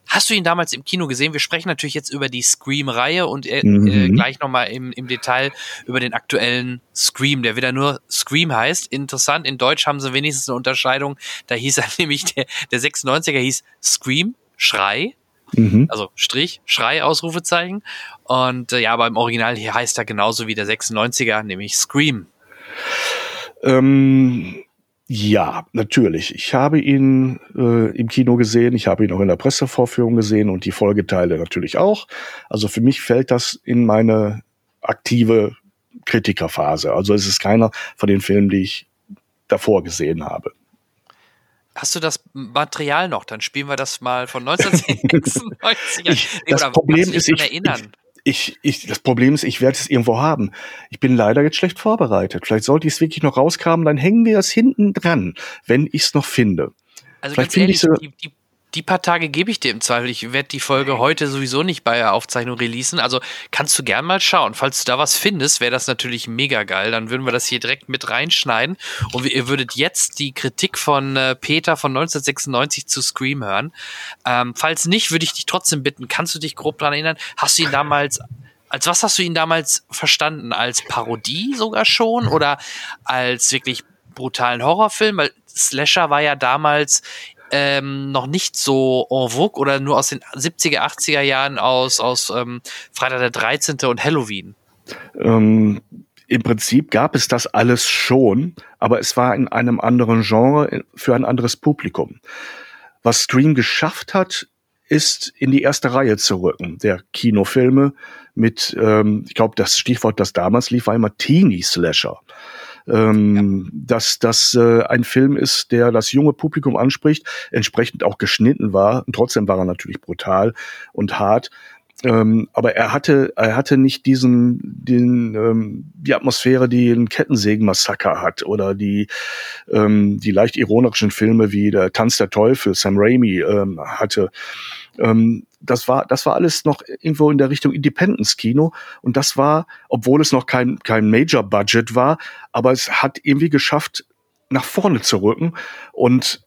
Hast du ihn damals im Kino gesehen? Wir sprechen natürlich jetzt über die Scream-Reihe und äh, mhm. äh, gleich nochmal im, im Detail über den aktuellen Scream, der wieder nur Scream heißt. Interessant, in Deutsch haben sie wenigstens eine Unterscheidung. Da hieß er nämlich, der, der 96er hieß Scream, Schrei. Mhm. Also Strich, Schrei, Ausrufezeichen. Und äh, ja, aber im Original hier heißt er genauso wie der 96er, nämlich Scream. Ähm, ja, natürlich. Ich habe ihn äh, im Kino gesehen, ich habe ihn auch in der Pressevorführung gesehen und die Folgeteile natürlich auch. Also für mich fällt das in meine aktive Kritikerphase. Also es ist keiner von den Filmen, die ich davor gesehen habe. Hast du das Material noch? Dann spielen wir das mal von 1996. ich, das Problem ist, ich, erinnern ich, ich, das Problem ist, ich werde es irgendwo haben. Ich bin leider jetzt schlecht vorbereitet. Vielleicht sollte ich es wirklich noch rauskramen, dann hängen wir es hinten dran, wenn ich es noch finde. Also Vielleicht ganz ehrlich, so die, die, die paar Tage gebe ich dir im Zweifel. Ich werde die Folge heute sowieso nicht bei der Aufzeichnung releasen. Also kannst du gern mal schauen. Falls du da was findest, wäre das natürlich mega geil. Dann würden wir das hier direkt mit reinschneiden. Und ihr würdet jetzt die Kritik von äh, Peter von 1996 zu Scream hören. Ähm, falls nicht, würde ich dich trotzdem bitten, kannst du dich grob daran erinnern? Hast du ihn damals als was hast du ihn damals verstanden? Als Parodie sogar schon oder als wirklich brutalen Horrorfilm? Weil Slasher war ja damals ähm, noch nicht so en vogue oder nur aus den 70er, 80er Jahren aus, aus ähm, Freitag der 13. und Halloween? Ähm, Im Prinzip gab es das alles schon, aber es war in einem anderen Genre für ein anderes Publikum. Was Scream geschafft hat, ist in die erste Reihe zu rücken, der Kinofilme mit, ähm, ich glaube, das Stichwort, das damals lief, war immer Teenie Slasher ähm, ja. dass das äh, ein Film ist, der das junge Publikum anspricht, entsprechend auch geschnitten war. Und trotzdem war er natürlich brutal und hart. Ähm, aber er hatte, er hatte nicht diesen, den, ähm, die Atmosphäre, die ein Kettensägen-Massaker hat oder die, ähm, die leicht ironischen Filme wie der Tanz der Teufel, Sam Raimi ähm, hatte. Ähm, das war, das war alles noch irgendwo in der Richtung Independence-Kino. Und das war, obwohl es noch kein, kein Major-Budget war, aber es hat irgendwie geschafft, nach vorne zu rücken. Und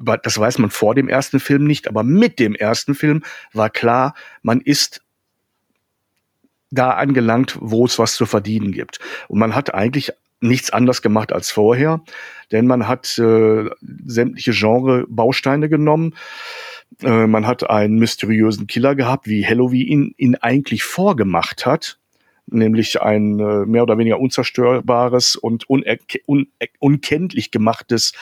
das weiß man vor dem ersten Film nicht, aber mit dem ersten Film war klar, man ist da angelangt, wo es was zu verdienen gibt. Und man hat eigentlich nichts anders gemacht als vorher, denn man hat äh, sämtliche Genre-Bausteine genommen äh, man hat einen mysteriösen Killer gehabt, wie Halloween ihn, ihn eigentlich vorgemacht hat, nämlich ein äh, mehr oder weniger unzerstörbares und unerk un unkenntlich gemachtes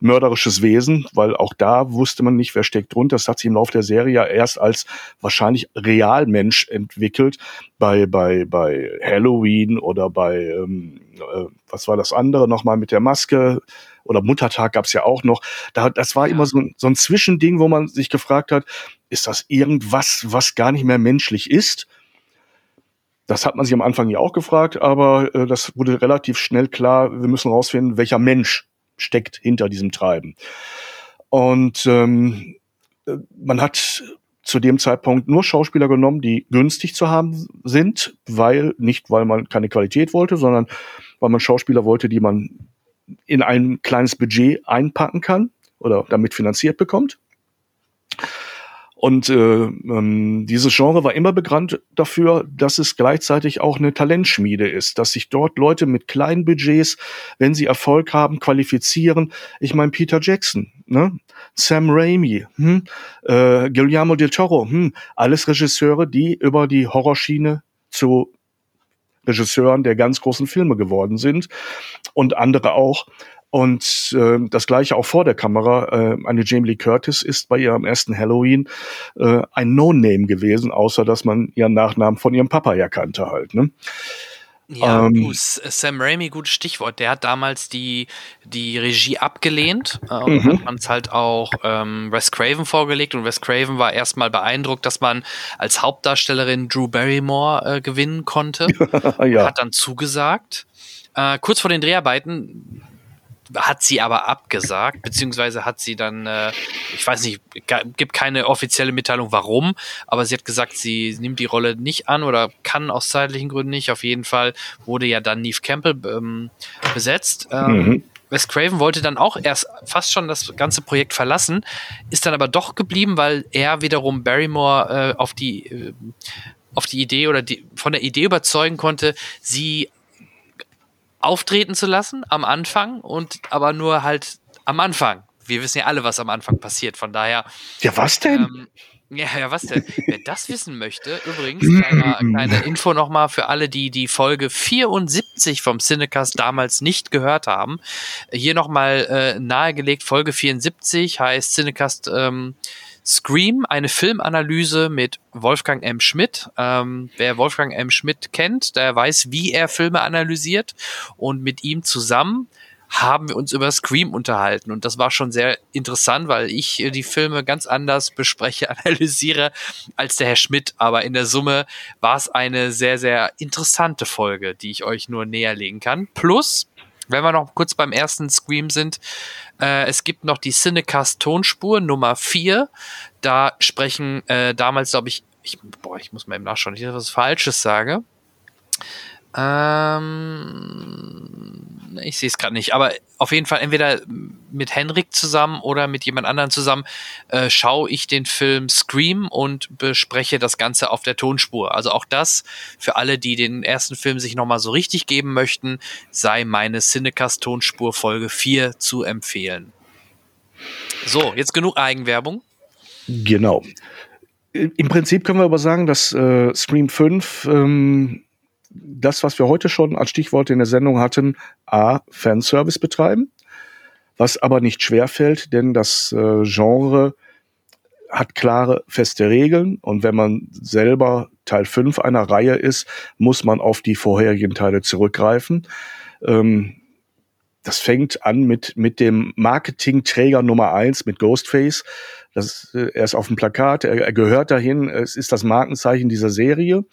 mörderisches Wesen, weil auch da wusste man nicht, wer steckt drunter. Das hat sich im Laufe der Serie ja erst als wahrscheinlich Realmensch entwickelt. Bei, bei, bei Halloween oder bei, ähm, äh, was war das andere nochmal mit der Maske? oder Muttertag gab's ja auch noch. Da, das war ja. immer so, so ein Zwischending, wo man sich gefragt hat, ist das irgendwas, was gar nicht mehr menschlich ist? Das hat man sich am Anfang ja auch gefragt, aber äh, das wurde relativ schnell klar, wir müssen rausfinden, welcher Mensch steckt hinter diesem Treiben. Und ähm, äh, man hat zu dem Zeitpunkt nur Schauspieler genommen, die günstig zu haben sind, weil nicht weil man keine Qualität wollte, sondern weil man Schauspieler wollte, die man in ein kleines Budget einpacken kann oder damit finanziert bekommt. Und äh, ähm, dieses Genre war immer bekannt dafür, dass es gleichzeitig auch eine Talentschmiede ist, dass sich dort Leute mit kleinen Budgets, wenn sie Erfolg haben, qualifizieren. Ich meine Peter Jackson, ne? Sam Raimi, hm? äh, Guillermo del Toro, hm? alles Regisseure, die über die Horrorschiene zu Regisseuren der ganz großen Filme geworden sind und andere auch. Und äh, das gleiche auch vor der Kamera. Äh, eine Jamie Lee Curtis ist bei ihrem ersten Halloween äh, ein No-Name gewesen, außer dass man ihren Nachnamen von ihrem Papa ja kannte halt. Ne? Ja, ähm, du, Sam Raimi, gutes Stichwort. Der hat damals die, die Regie abgelehnt äh, und mhm. hat man es halt auch ähm, Wes Craven vorgelegt und Wes Craven war erstmal beeindruckt, dass man als Hauptdarstellerin Drew Barrymore äh, gewinnen konnte. ja. Hat dann zugesagt. Äh, kurz vor den Dreharbeiten hat sie aber abgesagt, beziehungsweise hat sie dann, äh, ich weiß nicht, gibt keine offizielle Mitteilung, warum, aber sie hat gesagt, sie nimmt die Rolle nicht an oder kann aus zeitlichen Gründen nicht. Auf jeden Fall wurde ja dann Neve Campbell ähm, besetzt. Ähm, mhm. Wes Craven wollte dann auch erst fast schon das ganze Projekt verlassen, ist dann aber doch geblieben, weil er wiederum Barrymore äh, auf die äh, auf die Idee oder die, von der Idee überzeugen konnte, sie auftreten zu lassen am Anfang und aber nur halt am Anfang. Wir wissen ja alle, was am Anfang passiert. Von daher. Ja, was denn? Ähm, ja, ja, was denn? Wer das wissen möchte, übrigens, kleine, kleine Info nochmal für alle, die die Folge 74 vom Cinecast damals nicht gehört haben. Hier nochmal äh, nahegelegt, Folge 74 heißt Cinecast ähm, Scream, eine Filmanalyse mit Wolfgang M. Schmidt. Ähm, wer Wolfgang M. Schmidt kennt, der weiß, wie er Filme analysiert. Und mit ihm zusammen haben wir uns über Scream unterhalten. Und das war schon sehr interessant, weil ich die Filme ganz anders bespreche, analysiere als der Herr Schmidt. Aber in der Summe war es eine sehr, sehr interessante Folge, die ich euch nur näher legen kann. Plus, Wenn wir noch kurz beim ersten Scream sind, äh, es gibt noch die Cinecast Tonspur Nummer 4. Da sprechen äh, damals, glaube ich, ich, boah, ich muss mal eben nachschauen, ich was Falsches sage. Ähm, ich sehe es gerade nicht, aber auf jeden Fall entweder mit Henrik zusammen oder mit jemand anderem zusammen äh, schaue ich den Film Scream und bespreche das Ganze auf der Tonspur. Also auch das für alle, die den ersten Film sich nochmal so richtig geben möchten, sei meine Cinecast Tonspur Folge 4 zu empfehlen. So, jetzt genug Eigenwerbung. Genau. Im Prinzip können wir aber sagen, dass äh, Scream 5 ähm, das, was wir heute schon als Stichwort in der Sendung hatten, A, Fanservice betreiben, was aber nicht schwerfällt, denn das äh, Genre hat klare, feste Regeln und wenn man selber Teil 5 einer Reihe ist, muss man auf die vorherigen Teile zurückgreifen. Ähm, das fängt an mit, mit dem Marketingträger Nummer eins mit Ghostface. Das, äh, er ist auf dem Plakat, er, er gehört dahin, es ist das Markenzeichen dieser Serie.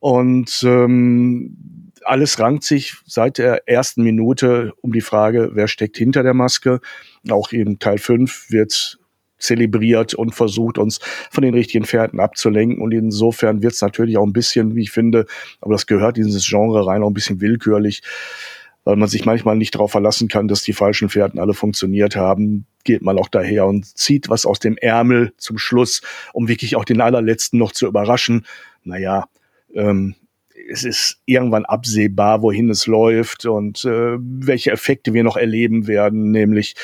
Und ähm, alles rankt sich seit der ersten Minute um die Frage, wer steckt hinter der Maske. Auch in Teil 5 wird zelebriert und versucht, uns von den richtigen Pferden abzulenken. Und insofern wird es natürlich auch ein bisschen, wie ich finde, aber das gehört in dieses Genre rein, auch ein bisschen willkürlich, weil man sich manchmal nicht darauf verlassen kann, dass die falschen Pferden alle funktioniert haben, geht man auch daher und zieht was aus dem Ärmel zum Schluss, um wirklich auch den allerletzten noch zu überraschen. Naja, ähm, es ist irgendwann absehbar, wohin es läuft und äh, welche Effekte wir noch erleben werden, nämlich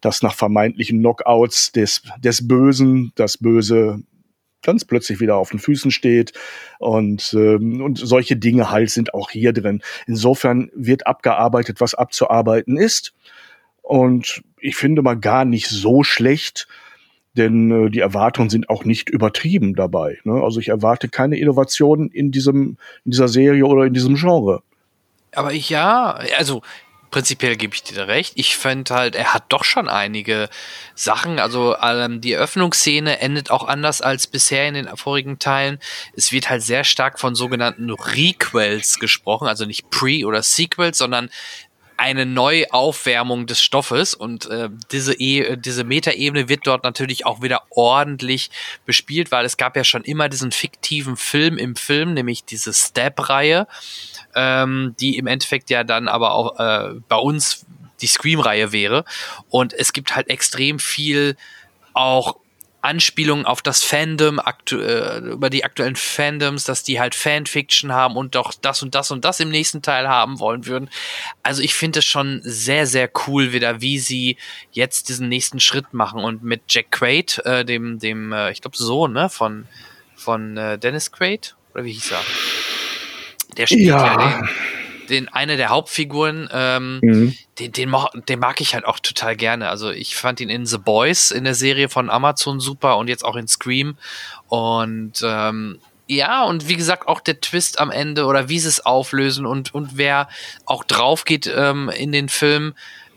dass nach vermeintlichen Knockouts des, des Bösen das Böse ganz plötzlich wieder auf den Füßen steht und, ähm, und solche Dinge halt sind auch hier drin. Insofern wird abgearbeitet, was abzuarbeiten ist und ich finde mal gar nicht so schlecht, denn äh, die Erwartungen sind auch nicht übertrieben dabei. Ne? Also ich erwarte keine Innovationen in diesem in dieser Serie oder in diesem Genre. Aber ich, ja, also prinzipiell gebe ich dir recht. Ich finde halt, er hat doch schon einige Sachen. Also ähm, die Eröffnungsszene endet auch anders als bisher in den vorigen Teilen. Es wird halt sehr stark von sogenannten Requels gesprochen, also nicht Pre- oder Sequels, sondern eine Neuaufwärmung des Stoffes und äh, diese, e diese Metaebene wird dort natürlich auch wieder ordentlich bespielt, weil es gab ja schon immer diesen fiktiven Film im Film, nämlich diese Step-Reihe, ähm, die im Endeffekt ja dann aber auch äh, bei uns die Scream-Reihe wäre. Und es gibt halt extrem viel auch Anspielungen auf das Fandom, äh, über die aktuellen Fandoms, dass die halt Fanfiction haben und doch das und das und das im nächsten Teil haben wollen würden. Also ich finde es schon sehr, sehr cool wieder, wie sie jetzt diesen nächsten Schritt machen und mit Jack Quaid, äh, dem, dem, äh, ich glaube Sohn, ne, von, von äh, Dennis Quaid, oder wie hieß er? Der spielt ja, ja den, den eine der Hauptfiguren, ähm, mhm. den, den, den mag ich halt auch total gerne. Also ich fand ihn in The Boys in der Serie von Amazon super und jetzt auch in Scream. Und ähm, ja, und wie gesagt, auch der Twist am Ende oder wie sie es auflösen und, und wer auch drauf geht ähm, in den Film,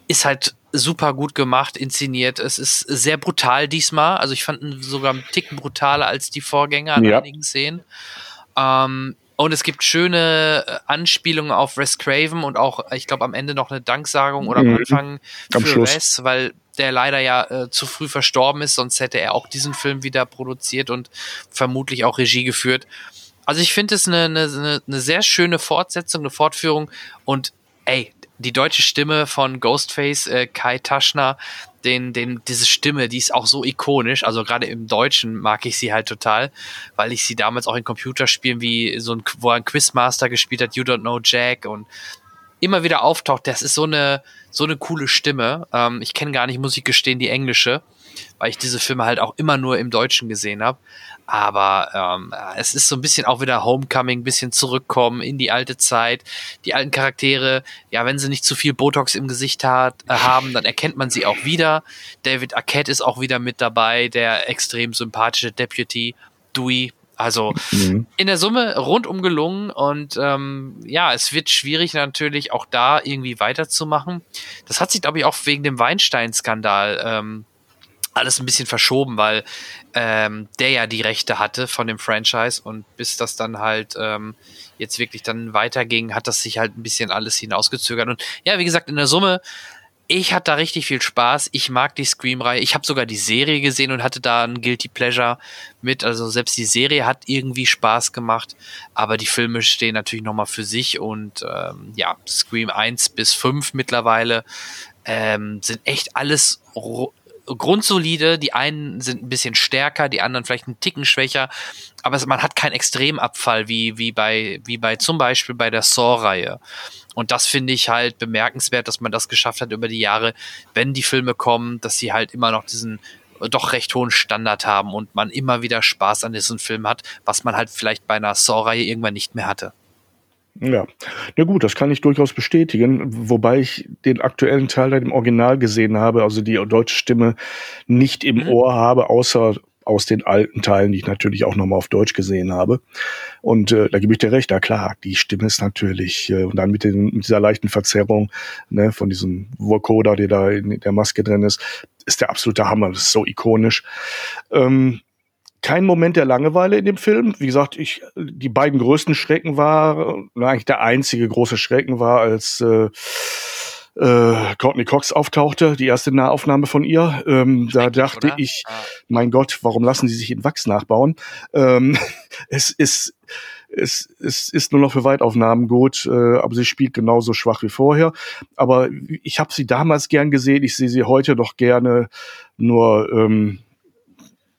ist halt super gut gemacht, inszeniert. Es ist sehr brutal diesmal. Also ich fand ihn sogar einen Ticken brutaler als die Vorgänger an ja. einigen Szenen. Ähm, und es gibt schöne äh, Anspielungen auf Wes Craven und auch, ich glaube, am Ende noch eine Danksagung oder am mhm. Anfang am für Wes, weil der leider ja äh, zu früh verstorben ist, sonst hätte er auch diesen Film wieder produziert und vermutlich auch Regie geführt. Also ich finde es eine, eine, eine sehr schöne Fortsetzung, eine Fortführung und ey, die deutsche Stimme von Ghostface, äh, Kai Taschner, den, den, diese Stimme, die ist auch so ikonisch. Also gerade im Deutschen mag ich sie halt total, weil ich sie damals auch in Computerspielen wie so ein, wo ein Quizmaster gespielt hat, You Don't Know Jack und immer wieder auftaucht. Das ist so eine, so eine coole Stimme. Ähm, ich kenne gar nicht, muss ich gestehen, die englische, weil ich diese Filme halt auch immer nur im Deutschen gesehen habe. Aber ähm, es ist so ein bisschen auch wieder Homecoming, ein bisschen zurückkommen in die alte Zeit. Die alten Charaktere, ja, wenn sie nicht zu viel Botox im Gesicht hat, äh, haben, dann erkennt man sie auch wieder. David Arquette ist auch wieder mit dabei, der extrem sympathische Deputy Dewey. Also mhm. in der Summe rundum gelungen und ähm, ja, es wird schwierig natürlich auch da irgendwie weiterzumachen. Das hat sich, glaube ich, auch wegen dem Weinstein-Skandal ähm, alles ein bisschen verschoben, weil ähm, der ja die Rechte hatte von dem Franchise und bis das dann halt ähm, jetzt wirklich dann weiterging, hat das sich halt ein bisschen alles hinausgezögert. Und ja, wie gesagt, in der Summe, ich hatte da richtig viel Spaß. Ich mag die Scream-Reihe. Ich habe sogar die Serie gesehen und hatte da ein Guilty Pleasure mit. Also selbst die Serie hat irgendwie Spaß gemacht. Aber die Filme stehen natürlich nochmal für sich. Und ähm, ja, Scream 1 bis 5 mittlerweile ähm, sind echt alles grundsolide. Die einen sind ein bisschen stärker, die anderen vielleicht einen Ticken schwächer. Aber man hat keinen Extremabfall wie, wie, bei, wie bei zum Beispiel bei der Saw-Reihe. Und das finde ich halt bemerkenswert, dass man das geschafft hat über die Jahre, wenn die Filme kommen, dass sie halt immer noch diesen doch recht hohen Standard haben und man immer wieder Spaß an diesen Film hat, was man halt vielleicht bei einer Saw-Reihe irgendwann nicht mehr hatte. Ja, ja gut, das kann ich durchaus bestätigen, wobei ich den aktuellen Teil dann im Original gesehen habe, also die deutsche Stimme nicht im mhm. Ohr habe, außer aus den alten Teilen, die ich natürlich auch nochmal auf Deutsch gesehen habe. Und äh, da gebe ich dir recht, ja klar, die Stimme ist natürlich, äh, und dann mit, den, mit dieser leichten Verzerrung ne, von diesem Vocoder, der da in der Maske drin ist, ist der absolute Hammer. Das ist so ikonisch. Ähm, kein Moment der Langeweile in dem Film. Wie gesagt, ich die beiden größten Schrecken war, eigentlich der einzige große Schrecken war, als äh, äh, Courtney Cox auftauchte, die erste Nahaufnahme von ihr. Ähm, da dachte oder? ich, mein Gott, warum lassen sie sich in Wachs nachbauen? Ähm, es ist es, es ist nur noch für Weitaufnahmen gut, äh, aber sie spielt genauso schwach wie vorher. Aber ich habe sie damals gern gesehen, ich sehe sie heute doch gerne, nur ähm,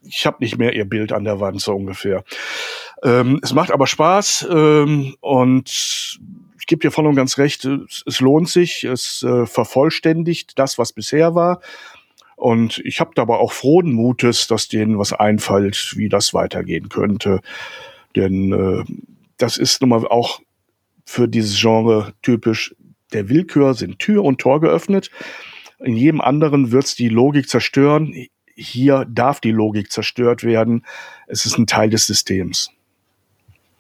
ich habe nicht mehr ihr Bild an der Wand, so ungefähr. Ähm, es macht aber Spaß ähm, und ich gebe dir voll und ganz recht, es, es lohnt sich, es äh, vervollständigt das, was bisher war. Und ich habe aber auch frohen Mutes, dass denen was einfällt, wie das weitergehen könnte. Denn äh, das ist nun mal auch für dieses Genre typisch. Der Willkür sind Tür und Tor geöffnet. In jedem anderen wird's die Logik zerstören hier darf die Logik zerstört werden. Es ist ein Teil des Systems.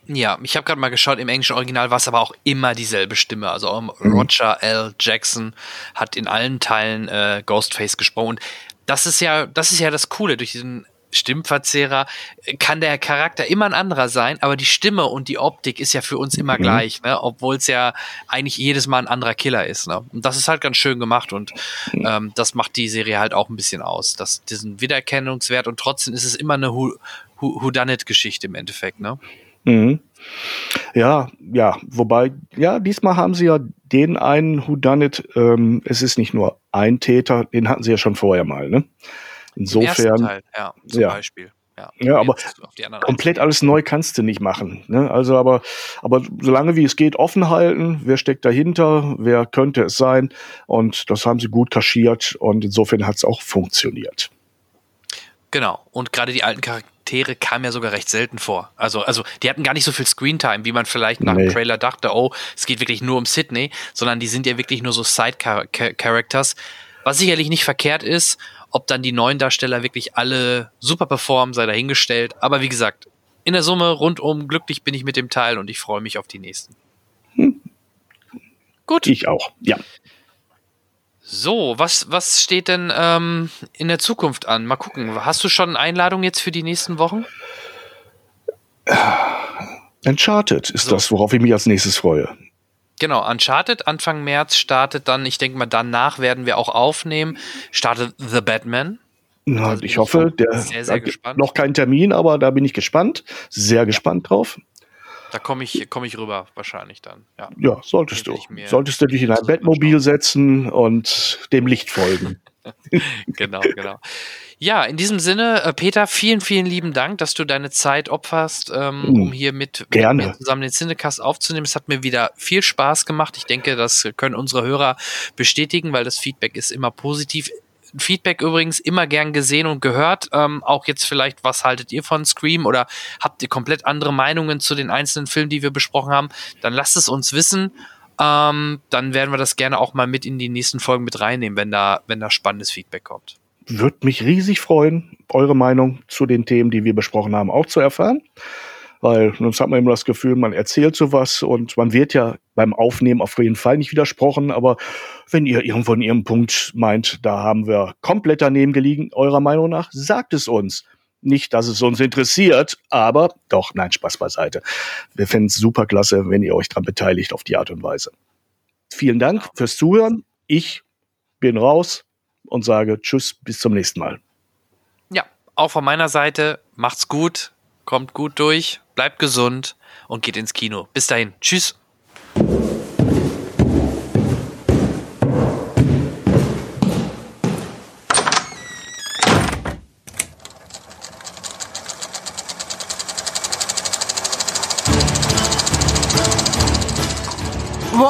Ja, ich habe gerade mal geschaut, im englischen Original war es aber auch immer dieselbe Stimme. Also mhm. Roger L. Jackson hat in allen Teilen äh, Ghostface gesprochen. Und das ist ja, das ist ja das Coole. Durch diesen Stimmverzehrer kann der Charakter immer ein anderer sein, aber die Stimme und die Optik ist ja für uns immer mhm. gleich, ne? obwohl es ja eigentlich jedes Mal ein anderer Killer ist. Ne? Und das ist halt ganz schön gemacht und mhm. ähm, das macht die Serie halt auch ein bisschen aus. Das, diesen Wiedererkennungswert und trotzdem ist es immer eine Who-Done-It-Geschichte im Endeffekt. Ne? Mhm. Ja, ja, wobei, ja, diesmal haben sie ja den einen Whodunit, ähm, es ist nicht nur ein Täter, den hatten sie ja schon vorher mal, ne? Insofern. Teil, ja, zum ja. Beispiel. Ja, ja aber komplett alles neu kannst du nicht machen. Ne? Also, aber, aber solange wie es geht, offen halten, wer steckt dahinter, wer könnte es sein. Und das haben sie gut kaschiert und insofern hat es auch funktioniert. Genau. Und gerade die alten Charaktere kamen ja sogar recht selten vor. Also, also die hatten gar nicht so viel Screentime, wie man vielleicht nach nee. dem Trailer dachte, oh, es geht wirklich nur um Sydney, sondern die sind ja wirklich nur so Side-Characters. Was sicherlich nicht verkehrt ist ob dann die neuen Darsteller wirklich alle super performen, sei dahingestellt. Aber wie gesagt, in der Summe rundum glücklich bin ich mit dem Teil und ich freue mich auf die nächsten. Hm. Gut. Ich auch, ja. So, was, was steht denn ähm, in der Zukunft an? Mal gucken. Hast du schon Einladungen jetzt für die nächsten Wochen? Uncharted ist so. das, worauf ich mich als nächstes freue. Genau, Uncharted Anfang März startet dann, ich denke mal, danach werden wir auch aufnehmen, startet The Batman. Na, also ich hoffe, der sehr, sehr gespannt. noch kein Termin, aber da bin ich gespannt, sehr gespannt drauf. Da komme ich, komm ich rüber, wahrscheinlich dann. Ja, ja solltest du. Solltest du dich in ein Bettmobil setzen und dem Licht folgen. genau, genau. Ja, in diesem Sinne, äh, Peter, vielen, vielen lieben Dank, dass du deine Zeit opferst, ähm, um hier mit, mit mir zusammen den Cinecast aufzunehmen. Es hat mir wieder viel Spaß gemacht. Ich denke, das können unsere Hörer bestätigen, weil das Feedback ist immer positiv. Feedback übrigens immer gern gesehen und gehört. Ähm, auch jetzt vielleicht, was haltet ihr von Scream oder habt ihr komplett andere Meinungen zu den einzelnen Filmen, die wir besprochen haben? Dann lasst es uns wissen. Ähm, dann werden wir das gerne auch mal mit in die nächsten Folgen mit reinnehmen, wenn da, wenn da spannendes Feedback kommt. Würde mich riesig freuen, eure Meinung zu den Themen, die wir besprochen haben, auch zu erfahren. Weil sonst hat man immer das Gefühl, man erzählt sowas und man wird ja beim Aufnehmen auf jeden Fall nicht widersprochen. Aber wenn ihr irgendwo in ihrem Punkt meint, da haben wir komplett daneben gelegen, eurer Meinung nach, sagt es uns. Nicht, dass es uns interessiert, aber doch, nein, Spaß beiseite. Wir finden es super klasse, wenn ihr euch daran beteiligt auf die Art und Weise. Vielen Dank fürs Zuhören. Ich bin raus und sage Tschüss, bis zum nächsten Mal. Ja, auch von meiner Seite, macht's gut, kommt gut durch, bleibt gesund und geht ins Kino. Bis dahin, tschüss.